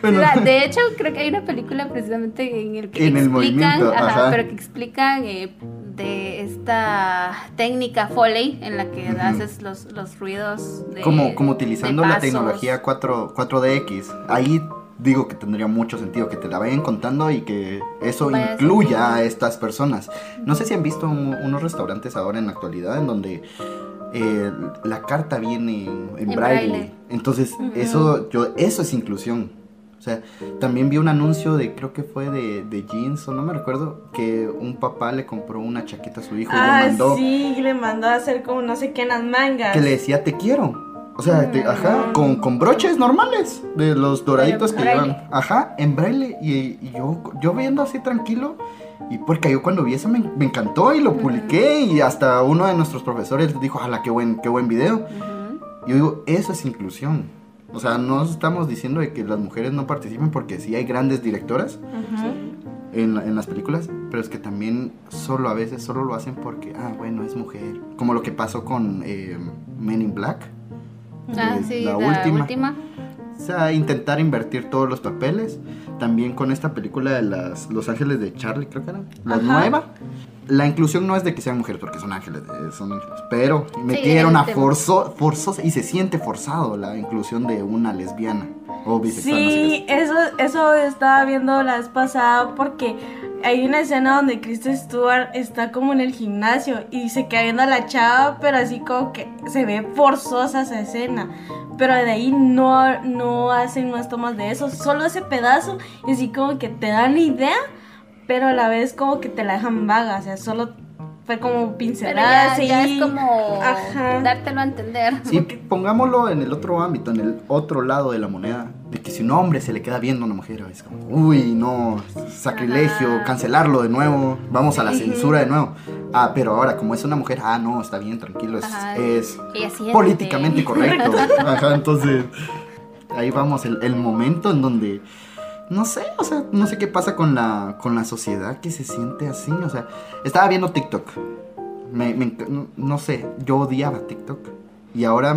Bueno. Será. De hecho, creo que hay una película precisamente en el que En explican, movimiento, ajá, ajá. pero que explican eh, de esta técnica Foley en la que haces los, los ruidos de, como, como utilizando la tecnología 4, 4DX. Ahí digo que tendría mucho sentido que te la vayan contando y que eso Vaya incluya sentido. a estas personas. No sé si han visto un- unos restaurantes ahora en la actualidad en donde eh, la carta viene en, en En braille. braille. Entonces, eso, yo, eso es inclusión. O sea, también vi un anuncio de, creo que fue de, de jeans, o no me recuerdo, que un papá le compró una chaqueta a su hijo y le Ah, mandó sí, le mandó a hacer como no sé qué en las mangas. que le decía te quiero. O sea, te- Mm. ajá, con, con broches normales, de los doraditos que braille. llevan. Ajá, en braille. Y, y yo, yo viendo así tranquilo. Y porque yo cuando vi eso me, me encantó y lo publiqué. Y hasta uno de nuestros profesores dijo, ojalá, qué buen, qué buen video. Ujú. Yo digo, eso es inclusión. O sea, no estamos diciendo de que las mujeres no participen porque sí hay grandes directoras Ujú. en, en las películas, pero es que también solo a veces solo lo hacen porque, ah, bueno, es mujer. Como lo que pasó con eh, Men in Black. Ah, sí, la la, última. última. O sea, intentar invertir todos los papeles. También con esta película de las Los Ángeles de Charlie, creo que era. La Ajá. nueva. La inclusión no es de que sean mujeres, porque son ángeles, eh, son ángeles. Pero metieron a el tema. forzo, forzosa y se siente forzado la inclusión de una lesbiana o bisexual. no sé qué Sí, eso, eso estaba viendo la vez pasada porque hay una escena donde Kristen Stewart está como en el gimnasio y se queda viendo a la chava, pero así como que se ve forzosa esa escena. Pero de ahí no, no hacen más tomas de eso, solo ese pedazo y así como que te dan la idea, pero a la vez como que te la dejan vaga, o sea, solo fue como Pero ya, pinceladas ya y- es como Ajá. dártelo a entender. Sí, pongámoslo en el otro ámbito, en el otro lado de la moneda, de que si un hombre se le queda viendo a una mujer, es como, uy, no, sacrilegio, Ajá. cancelarlo de nuevo, vamos a la censura de nuevo. Ah, pero ahora, como es una mujer, ah, no, está bien, tranquilo, es, Ajá, es políticamente correcto. Ajá, entonces, ahí vamos, el, el momento en donde, no sé, o sea, no sé qué pasa con la, con la sociedad que se siente así, o sea, estaba viendo TikTok. Me, me no, sé, yo odiaba TikTok. Y ahora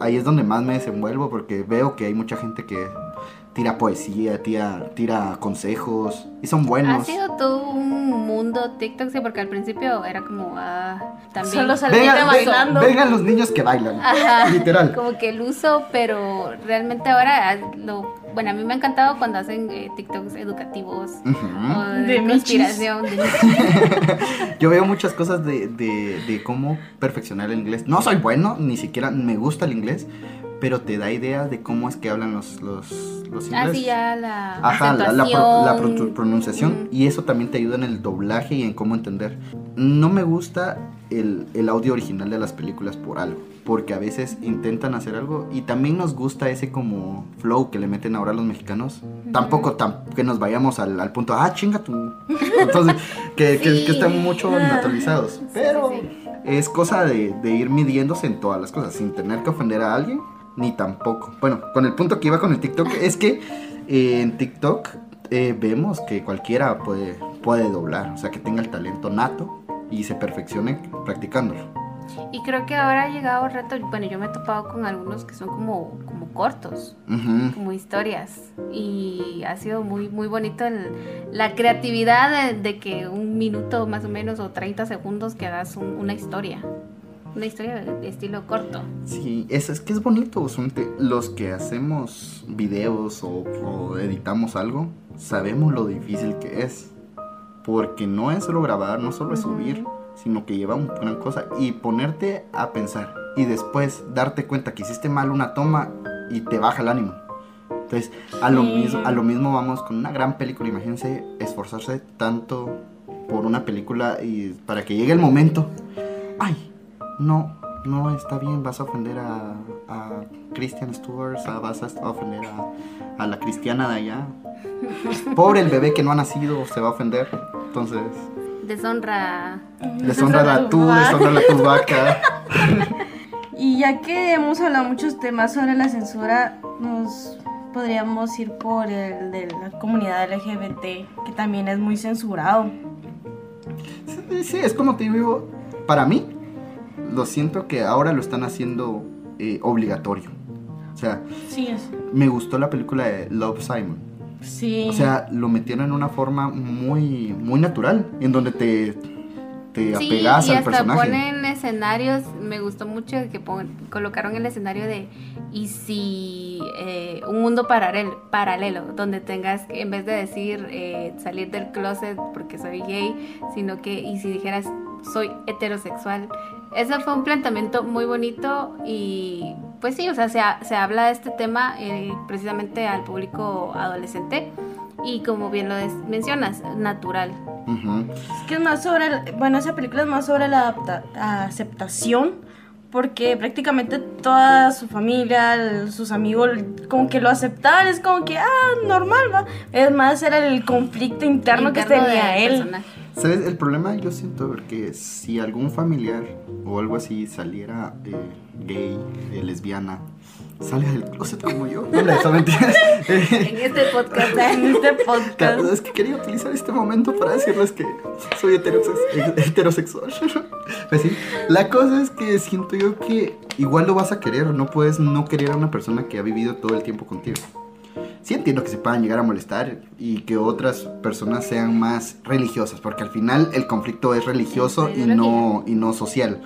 ahí es donde más me desenvuelvo porque veo que hay mucha gente que tira poesía, tira, tira consejos y son Ha buenos. sido todo un mundo TikTok, sí, porque al principio era como, ah, también. Solo salía Vengan, bailando. vengan los niños que bailan. Ajá, Literal. Como que el uso, pero realmente ahora, ah, lo, bueno, a mí me ha encantado cuando hacen eh, TikToks educativos o de, De conspiración. Yo veo muchas cosas de, de, de cómo perfeccionar el inglés. No soy bueno, ni siquiera me gusta el inglés, pero te da ideas de cómo es que hablan los, los, los ingleses. Así ya la Ajá, la, la pro- la pro- pronunciación Ujú. y eso también te ayuda en el doblaje y en cómo entender. No me gusta el, el audio original de las películas por algo, porque a veces intentan hacer algo y también nos gusta ese como flow que le meten ahora los mexicanos. Tampoco tam- que nos vayamos al, al punto, ah, chinga tú. Entonces, que, que- Sí. que están mucho naturalizados. Pero sí, sí. es cosa de, de ir midiéndose en todas las cosas, sin tener que ofender a alguien, ni tampoco. Bueno, con el punto que iba con el TikTok, es que eh, en TikTok eh, vemos que cualquiera puede, puede doblar, o sea, que tenga el talento nato y se perfeccione practicándolo. Y creo que ahora ha llegado el reto, bueno, yo me he topado con algunos que son como, como cortos, como historias. Y ha sido muy, muy bonito el- la creatividad de, de que un minuto más o menos o 30 segundos que hagas un- una historia. Una historia de estilo corto. Sí, es, es que es bonito, los que hacemos videos o, o editamos algo, sabemos lo difícil que es. Porque no es solo grabar, no solo es subir, sino que lleva una gran cosa. Y ponerte a pensar y después darte cuenta que hiciste mal una toma y te baja el ánimo. Entonces, a lo, Sí. mismo, a lo mismo vamos con una gran película. Imagínense esforzarse tanto por una película y para que llegue el momento. Ay, no, no está bien, vas a ofender a, a Christian Stewart, o sea, vas a ofender a, a la cristiana de allá. Pobre el bebé que no ha nacido, se va a ofender. Entonces, Deshonra. deshonra a tú, deshonra a tu vaca. Y ya que hemos hablado muchos temas sobre la censura, nos podríamos ir por el de la comunidad LGBT, que también es muy censurado. Sí, sí, es como te digo, para mí, lo siento que ahora lo están haciendo eh, obligatorio. O sea, Sí, es. me gustó la película de Love Simon. Sí. O sea, lo metieron en una forma muy, muy natural, en donde te, te Sí, apegas y al hasta personaje. ponen escenarios, me gustó mucho que pon- colocaron el escenario de y si eh, un mundo paralelo, paralelo, donde tengas que, en vez de decir eh, salir del closet porque soy gay, sino que y si dijeras soy heterosexual. Ese fue un planteamiento muy bonito y pues sí, o sea, se, ha- se habla de este tema eh, precisamente al público adolescente y como bien lo des- mencionas, natural. Ujú. Es que es más sobre, el- bueno, esa película es más sobre la adapta- aceptación, porque prácticamente toda su familia, el- sus amigos, como que lo aceptaban, es como que, ah, normal, va. Es más, era el conflicto interno, que tenía él. personaje. ¿Sabes? El problema yo siento que si algún familiar o algo así saliera eh, gay, eh, lesbiana, sale del closet como yo. No, eso. Eh, En este podcast. En este podcast. Es que quería utilizar este momento para decirles que soy heterosex- heterosexual. Pues sí, la cosa es que siento yo que igual lo vas a querer, no puedes no querer a una persona que ha vivido todo el tiempo contigo. Sí entiendo que se puedan llegar a molestar y que otras personas sean más religiosas, porque al final el conflicto es religioso y no, y no social.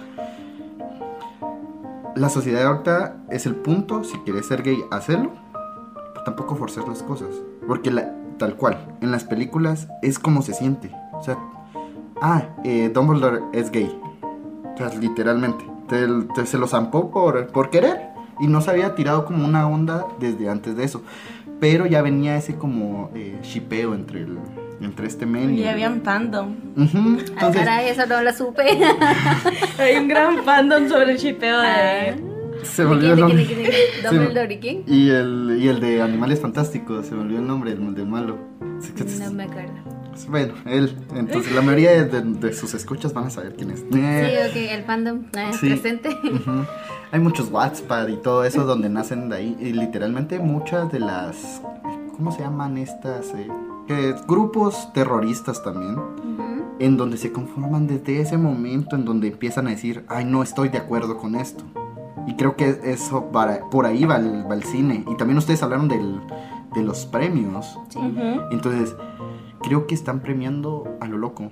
La sociedad ahorita es el punto, si quieres ser gay, hacerlo, pero tampoco forzar las cosas. Porque la- tal cual, en las películas es como se siente. O sea, ah, eh, Dumbledore es gay. O sea, literalmente. Te, te- se lo zampó por, por querer. Y no se había tirado como una onda desde antes de eso. Pero ya venía ese como eh, shipeo entre, el, entre este men Y el- había un fandom. Ujú, Ah, Entonces, caray, eso no lo supe. Hay un gran fandom sobre el chipeo de... se ¿De volvió quién, el nombre. ¿Dumbledore y quién? Y el, y el de Animales Fantásticos, se me olvidó el nombre, el del malo. No me acuerdo. Bueno, él. Entonces, la mayoría de, de- de sus escuchas van a saber quién es. Sí, Eh, ok, el fandom eh, Sí. presente. ujú. Hay muchos WhatsApp y todo eso donde nacen de ahí. Y literalmente muchas de las. ¿Cómo se llaman estas? eh? Que- grupos terroristas también. Ujú. En donde se conforman desde ese momento en donde empiezan a decir, ay, no estoy de acuerdo con esto. Y creo que eso para- por ahí va el, va el cine. Y también ustedes hablaron del, de los premios. Entonces, creo que están premiando a lo loco.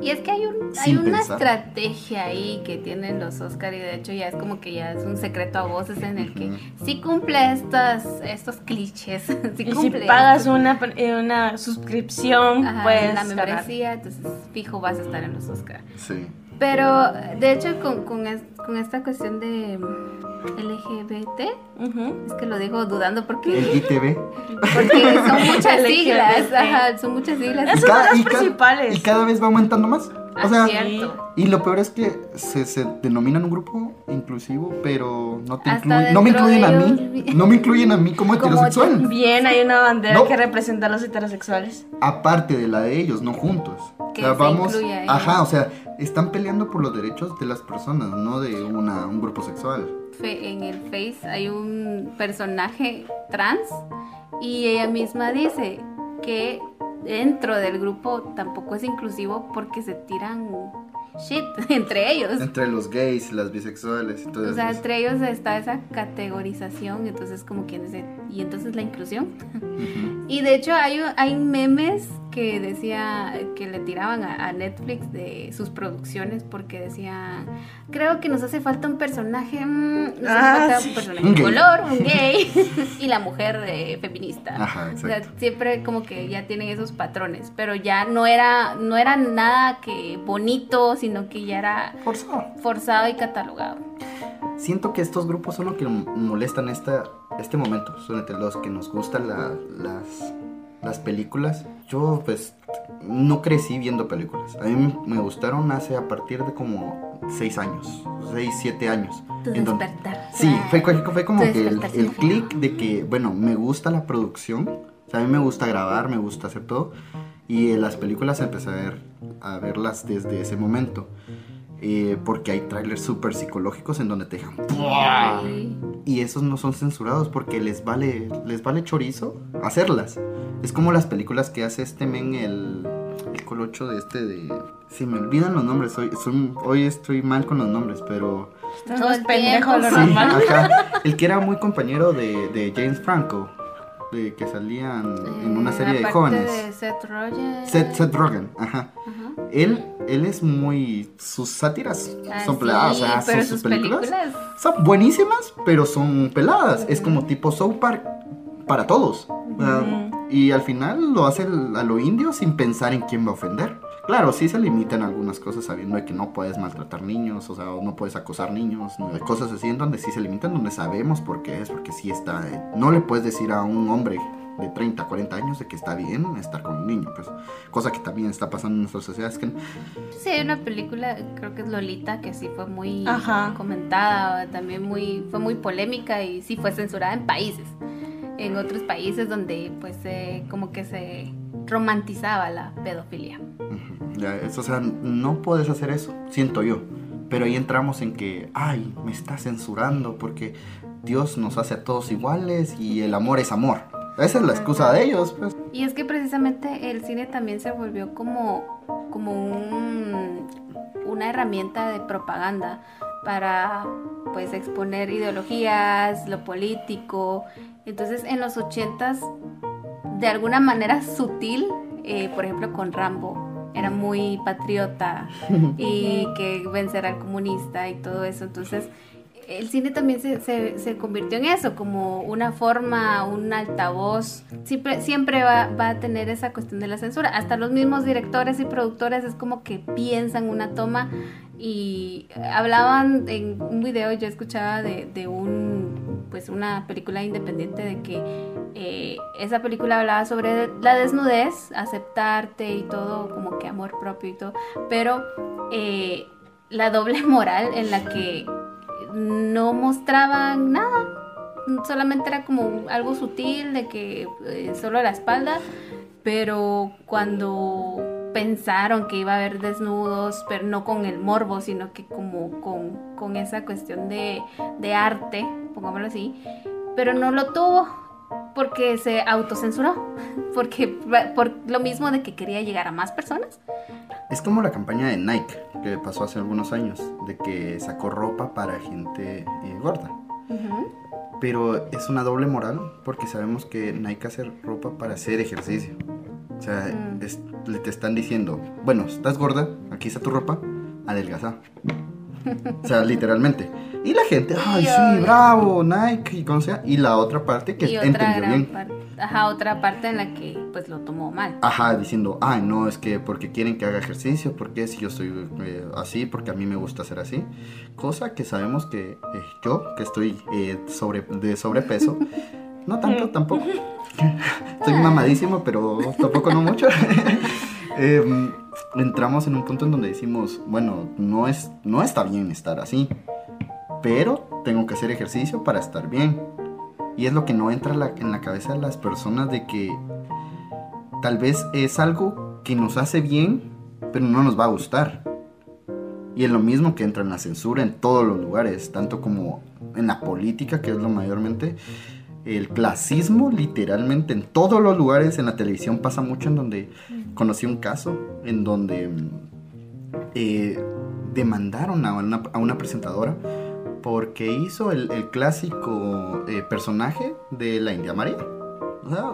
Y es que hay, un, hay una pensar. estrategia ahí que tienen los Oscar y de hecho ya es como que ya es un secreto a voces en el que sí cumple estas, estos clichés. sí Y si pagas una, eh, una suscripción, Ajá, pues... la ganar. membresía, entonces fijo vas a estar en los Oscar. sí. Pero de hecho con, con, es- con esta cuestión de mm, LGBT, es que lo digo dudando El porque, ITV. porque son muchas LGBT. siglas, ajá, son muchas siglas. Son los principales. y cada vez va aumentando más. Ah, O sea, cierto. y lo peor es que se, se denominan un grupo inclusivo, pero no te incluyen, no me incluyen a mí, no me incluyen a mí como Como heterosexual. Bien, hay una bandera No. que representa a los heterosexuales. Aparte de la de ellos, no juntos. Que o sea, se vamos, ajá, o sea, están peleando por los derechos de las personas, no de un grupo sexual. En el Face hay un personaje trans y ella misma dice que dentro del grupo tampoco es inclusivo porque se tiran shit entre ellos. Entre los gays, las bisexuales y todo O eso. sea, entre ellos está esa categorización, entonces como quien dice, y entonces la inclusión. Ujú. Y de hecho hay, hay memes que decía que le tiraban a, a Netflix de sus producciones porque decía, creo que nos hace falta un personaje, mm, nos Ah, hace falta sí. un personaje Un de gay. color, un gay y la mujer eh, feminista. Ajá, O sea, siempre como que ya tienen esos patrones, pero ya no era, no era nada que bonito, sino que ya era Forzado. forzado y catalogado. siento que estos grupos son los que molestan esta, este momento, son entre los que nos gustan la- las, las películas. Yo pues no crecí viendo películas. A mí me gustaron hace a partir de como 6 años, 6, 7 años. Tu en donde- despertar. Sí, fue, fue- fue como Tu que el, el clic de que, bueno, me gusta la producción, o sea, a mí me gusta grabar, me gusta hacer todo, y eh, las películas empecé a, ver, a verlas desde ese momento, eh, porque hay trailers súper psicológicos en donde te dejan, ¡buah! Y esos no son censurados porque les vale, les vale chorizo hacerlas. Es como las películas que hace este men, el, el colocho de este de... Se me olvidan los nombres, hoy, soy- hoy estoy mal con los nombres, pero... Todo Todos pendejos, Sí. El que era muy compañero de, de James Franco, de que salían en una Eh, serie de jóvenes. de Seth Rogen. Seth, Seth Rogen, ajá. Ajá. Él, él es muy... Sus sátiras Ah, son sí, peladas, o sea, pero sus, sus películas, películas. son buenísimas, pero son peladas. Es como tipo South Park para todos. Sea, Ujú. Y al final lo hace a lo indio sin pensar en quién va a ofender. Claro, sí se limitan algunas cosas sabiendo de que no puedes maltratar niños, o sea, no puedes acosar niños, ¿no? Hay cosas así en donde sí se limitan, donde sabemos por qué es, porque sí está... eh, no le puedes decir a un hombre de 30, 40 años de que está bien estar con un niño, pues cosa que también está pasando en nuestra sociedad, es que Sí, hay una película, creo que es Lolita, que sí fue muy Ajá. comentada, también muy, fue muy polémica y sí fue censurada en países. En otros países donde pues eh, como que se romantizaba la pedofilia. O sea, no puedes hacer eso, siento yo. Pero ahí entramos en que, ay, me está censurando porque Dios nos hace a todos iguales y el amor es amor. Esa es la excusa de ellos, pues. Y es que precisamente el cine también se volvió como, como un- una herramienta de propaganda para pues exponer ideologías, lo político. Entonces en los ochentas, de alguna manera sutil, eh, por ejemplo con Rambo, era muy patriota y que vencer al comunista y todo eso. Entonces el cine también se, se- se convirtió en eso, como una forma, un altavoz. Siempre, siempre va, va a tener esa cuestión de la censura. Hasta los mismos directores y productores es como que piensan una toma y hablaban en un video, yo escuchaba de, de un, pues una película independiente de que eh, esa película hablaba sobre la desnudez, aceptarte y todo, como que amor propio y todo, pero eh, la doble moral en la que no mostraban nada, solamente era como algo sutil de que eh, solo la espalda, pero cuando pensaron que iba a haber desnudos, pero no con el morbo, sino que como con, con esa cuestión de, de arte, pongámoslo así, pero no lo tuvo porque se autocensuró, porque por lo mismo de que quería llegar a más personas. Es como la campaña de Nike que pasó hace algunos años, de que sacó ropa para gente eh, gorda. Pero es una doble moral porque sabemos que Nike hace ropa para hacer ejercicio. O sea, Mm. es- te están diciendo, bueno, estás gorda, aquí está tu ropa, adelgaza. O sea, literalmente. Y la gente, ay, sí, obvio. bravo, Nike, y como sea. Y la otra parte que y otra entendió gran bien. parte, ajá, otra parte en la que pues lo tomó mal. Ajá, diciendo, ay, no, es que porque quieren que haga ejercicio, porque si yo soy eh, así, porque a mí me gusta ser así. Cosa que sabemos que eh, yo, que estoy eh, sobre, de sobrepeso, no tanto, tampoco. Estoy mamadísimo, pero tampoco no mucho. Em, entramos en un punto en donde decimos, bueno, no, es, no está bien estar así, pero tengo que hacer ejercicio para estar bien. Y es lo que no entra la- en la cabeza de las personas de que tal vez es algo que nos hace bien, pero no nos va a gustar. Y es lo mismo que entra en la censura en todos los lugares, tanto como en la política, que es lo mayormente. El clasismo, literalmente, en todos los lugares, en la televisión pasa mucho, en donde conocí un caso, en donde eh, demandaron a una, a una presentadora porque hizo el, el clásico eh, personaje de la India María. O sea,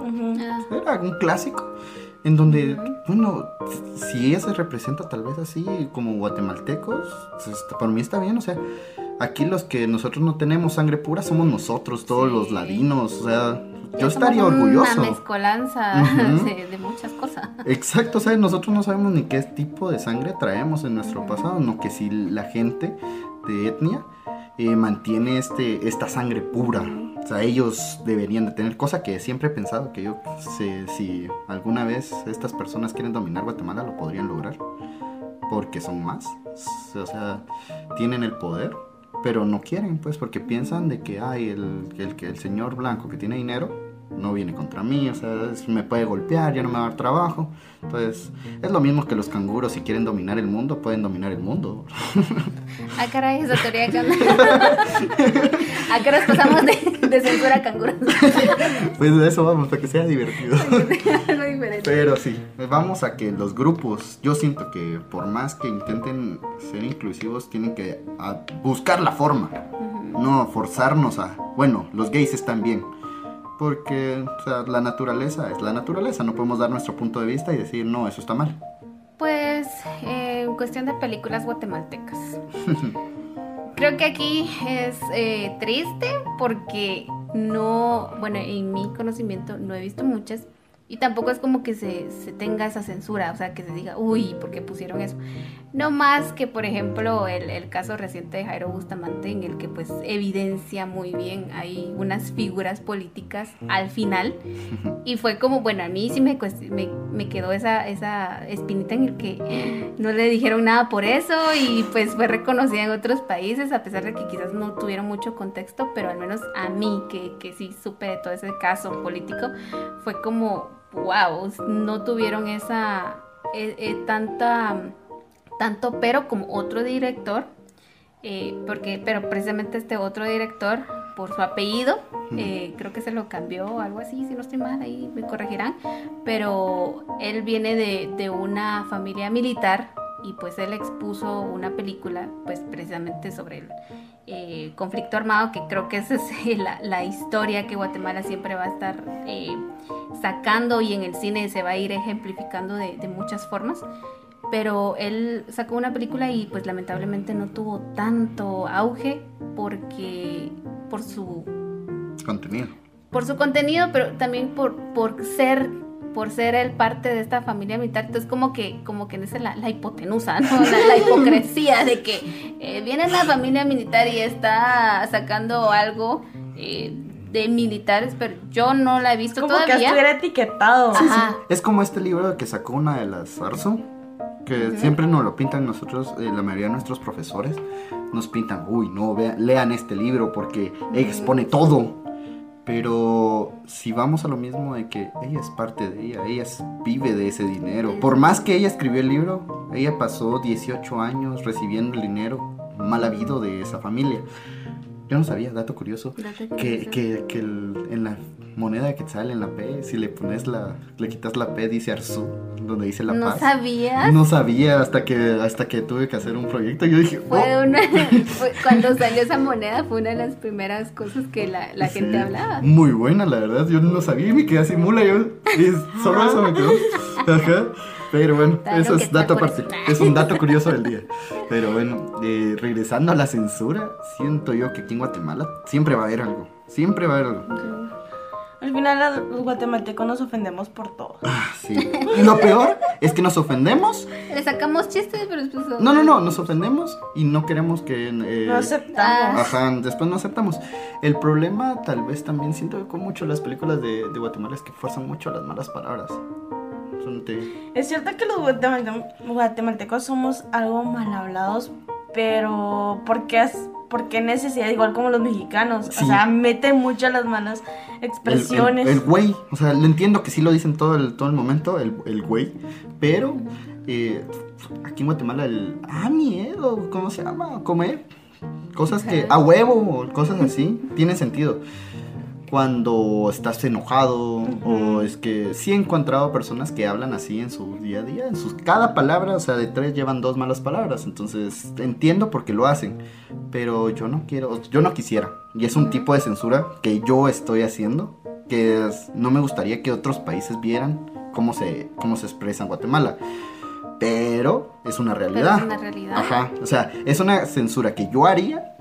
era un clásico en donde, bueno, si ella se representa tal vez así como guatemaltecos, pues, por mí está bien, o sea, aquí los que nosotros no tenemos sangre pura somos nosotros, todos los ladinos, o sea, yo estaría orgulloso. Una mezcolanza de, de muchas cosas. Exacto, o sea, nosotros no sabemos ni qué tipo de sangre traemos en nuestro pasado, no que si la gente de etnia eh, mantiene este, esta sangre pura. O sea, ellos deberían de tener, cosa que siempre he pensado que yo, si, si alguna vez estas personas quieren dominar Guatemala, lo podrían lograr. Porque son más. O sea, tienen el poder, pero no quieren, pues, porque piensan de que hay el, el, el señor blanco que tiene dinero no viene contra mí, o sea, me puede golpear, ya no me va a dar trabajo. Entonces, es lo mismo que los canguros, si quieren dominar el mundo, pueden dominar el mundo. Ah, caray, esa teoría que ¿A qué nos pasamos de, de, censura a canguros? Pues de eso vamos, para que sea divertido. Pero sí, vamos a que los grupos, yo siento que por más que intenten ser inclusivos, tienen que buscar la forma, no forzarnos a, bueno, los gays están bien porque o sea, la naturaleza es la naturaleza, no podemos dar nuestro punto de vista y decir, no, eso está mal. Pues eh, en cuestión de películas guatemaltecas. Creo que aquí es eh, triste porque no, bueno, en mi conocimiento no he visto muchas, y tampoco es como que se, se, tenga esa censura, o sea, que se diga, uy, ¿por qué pusieron eso? No más que, por ejemplo, el, el, caso reciente de Jairo Bustamante, en el que pues evidencia muy bien, hay unas figuras políticas al final. Y fue como, bueno, a mí sí me, me, me quedó esa, esa espinita en el que no le dijeron nada por eso y pues fue reconocida en otros países, a pesar de que quizás no tuvieron mucho contexto, pero al menos a mí, que, que sí supe de todo ese caso político, fue como wow, no tuvieron esa eh, eh, tanta tanto pero como otro director eh, porque pero precisamente este otro director por su apellido creo que se lo cambió o algo así si no estoy mal ahí me corregirán pero él viene de, de una familia militar y pues él expuso una película pues precisamente sobre el eh, conflicto armado, que creo que esa es la, la, historia que Guatemala siempre va a estar eh, sacando y en el cine se va a ir ejemplificando de, de, muchas formas. Pero él sacó una película y pues lamentablemente no tuvo tanto auge porque por su contenido. Por su contenido, pero también por, por ser por ser él parte de esta familia militar, entonces como que, como que es la, la hipotenusa, ¿no? La, hipocresía de que eh, viene la familia militar y está sacando algo eh, de militares, pero yo no la he visto como todavía. que estuviera etiquetado. Sí, sí. Es como este libro que sacó una de las Arzo, que siempre nos lo pintan nosotros, eh, la mayoría de nuestros profesores, nos pintan, uy, no, vean, lean este libro porque expone todo. Pero si vamos a lo mismo de que ella es parte de ella, ella vive de ese dinero. Por más que ella escribió el libro, ella pasó 18 años recibiendo el dinero mal habido de esa familia. Yo no sabía, dato curioso, Dato que, que, que el- en la moneda que sale en la P, si le pones la, le quitas la P, dice Arzú, donde dice la ¿No paz. sabías? No sabía hasta que, hasta que tuve que hacer un proyecto. Yo dije, Fue "Oh". una, fue- cuando salió esa moneda fue una de las primeras cosas que la, la Sí, gente hablaba. Muy buena, la verdad. Yo no lo sabía y me quedé así mula. Yo, y solo eso me quedó. Ajá. Pero bueno, Claro eso que es dato aparte. Es un dato curioso del día. Pero bueno, eh, regresando a la censura, siento yo que aquí en Guatemala siempre va a haber algo. Siempre va a haber algo. Al final los guatemaltecos nos ofendemos por todo. Ah, sí. Y lo peor es que nos ofendemos. Le sacamos chistes, pero después... No, no, no, nos ofendemos y no queremos que. eh, No aceptamos. Ajá, después no aceptamos. El problema, tal vez también siento yo con mucho las películas de, de Guatemala es que fuerzan mucho las malas palabras. Es cierto que los guatemalte- guatemaltecos somos algo mal hablados, pero ¿por qué, es, por qué necesidad? Igual como los mexicanos. Sí. O sea, meten mucho las malas expresiones. El, güey, o sea, lo entiendo que sí lo dicen todo el, todo el momento, el, güey, pero eh, aquí en Guatemala el ah, miedo, ¿cómo se llama? Comer. Cosas que, a huevo, o cosas así, tiene sentido. Cuando estás enojado, o es que sí he encontrado personas que hablan así en su día a día, en sus cada palabra, o sea, de tres llevan dos malas palabras, entonces entiendo por qué lo hacen, pero yo no quiero, yo no quisiera, y es un tipo de censura que yo estoy haciendo, que es- no me gustaría que otros países vieran cómo se, cómo se expresa en Guatemala, pero es una Pero realidad. es una realidad. Ajá, o sea, es una censura que yo haría,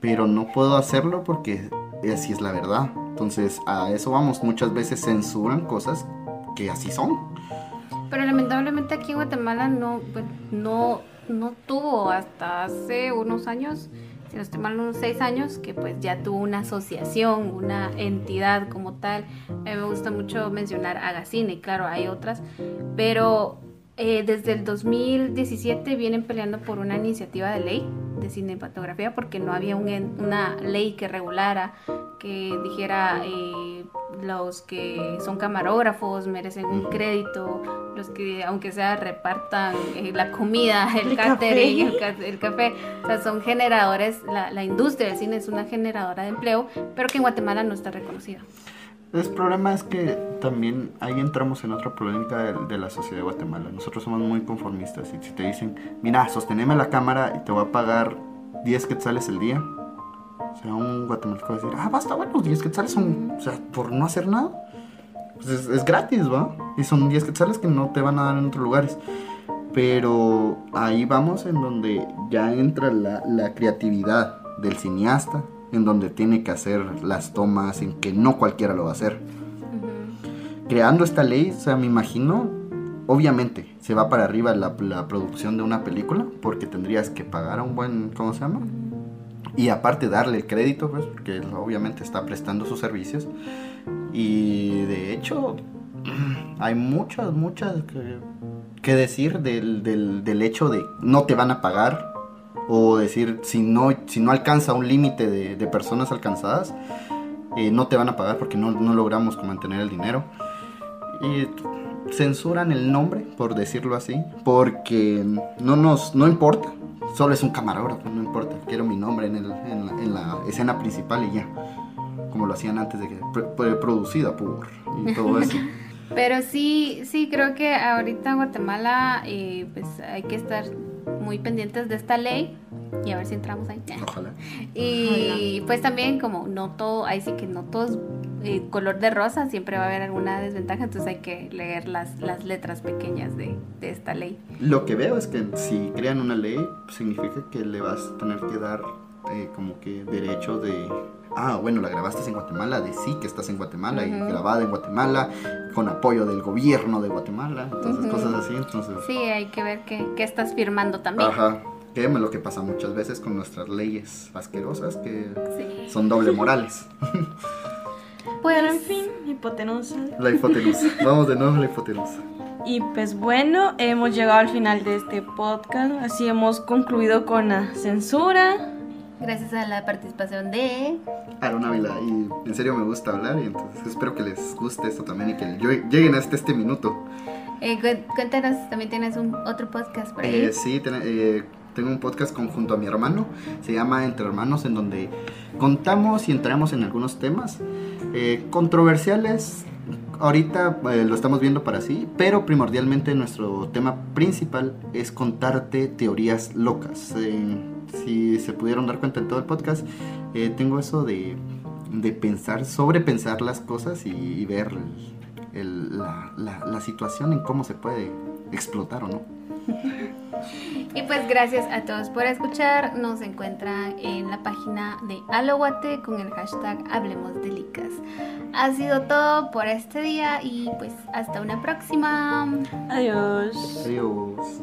pero no puedo hacerlo porque así es la verdad. Entonces, a eso vamos. Muchas veces censuran cosas que así son. Pero lamentablemente aquí en Guatemala no, bueno, no, no tuvo hasta hace unos años si no estoy mal, unos seis años, que pues ya tuvo una asociación, una entidad como tal. A mí me gusta mucho mencionar Agacine, claro, hay otras, pero eh, desde el 2017 vienen peleando por una iniciativa de ley de cinematografía porque no había una ley que regulara, que dijera eh, los que son camarógrafos merecen un crédito, los que aunque sea repartan eh, la comida, el, catering, El, café, o sea, son generadores, la, la industria del cine es una generadora de empleo, pero que en Guatemala no está reconocida. El problema es que también ahí entramos en otra polémica de, la sociedad de Guatemala. Nosotros somos muy conformistas y si te dicen, mira, sosteneme la cámara y te voy a pagar 10 quetzales el día, o sea, un guatemalteco va a decir, ah, basta, bueno, 10 quetzales son, o sea, por no hacer nada. Pues es, gratis, ¿va? Y son 10 quetzales que no te van a dar en otros lugares. Pero ahí vamos en donde ya entra la, la creatividad del cineasta, en donde tiene que hacer las tomas, en que no cualquiera lo va a hacer. Creando esta ley, o sea, me imagino, obviamente se va para arriba la, producción de una película, porque tendrías que pagar a un buen, ¿cómo se llama? Y aparte darle el crédito, pues, porque obviamente está prestando sus servicios. Y de hecho, hay muchas, muchas que, decir del, del, del hecho de no te van a pagar o decir si no, si no alcanza un límite de, personas alcanzadas, eh, no te van a pagar porque no, logramos mantener el dinero. Y censuran el nombre, por decirlo así, porque no nos no importa, solo es un camarógrafo, no importa, quiero mi nombre en, la, escena principal y ya, como lo hacían antes de que producida por y todo eso. Pero sí, sí, creo que ahorita en Guatemala eh, pues hay que estar muy pendientes de esta ley y a ver si entramos ahí. Ojalá. Y pues también como no todo, ahí sí que no todo es eh, color de rosa, siempre va a haber alguna desventaja, entonces hay que leer las, las letras pequeñas de, de esta ley. Lo que veo es que si crean una ley, significa que le vas a tener que dar eh, como que derecho de ah, bueno, la grabaste en Guatemala, de sí que estás en Guatemala y grabada en Guatemala, con apoyo del gobierno de Guatemala, entonces cosas así, entonces... Sí, hay que ver qué, estás firmando también. Ajá, que es lo que pasa muchas veces con nuestras leyes asquerosas, que son doble morales. Bueno, en fin, hipotenusa. La hipotenusa, vamos de nuevo a la hipotenusa. Y pues bueno, hemos llegado al final de este podcast, así hemos concluido con la censura, Gracias a la participación de Aaron Ávila. Y en serio me gusta hablar y entonces espero que les guste esto también y que lleguen hasta este minuto. Eh, cuéntanos, también tienes un otro podcast por ahí. Eh, sí, eh, tengo un podcast conjunto a mi hermano. Se llama Entre Hermanos, en donde contamos y entramos en algunos temas eh, controversiales. Ahorita lo estamos viendo para sí, pero primordialmente nuestro tema principal es contarte teorías locas si se pudieron dar cuenta en todo el podcast, eh, tengo eso de, de, pensar, sobrepensar las cosas y, ver la, la, situación en cómo se puede explotar o no. Y pues gracias a todos por escuchar. Nos encuentran en la página de Aloguate con el hashtag Hablemos de Licas. Ha sido todo por este día y pues hasta una próxima. Adiós. Adiós.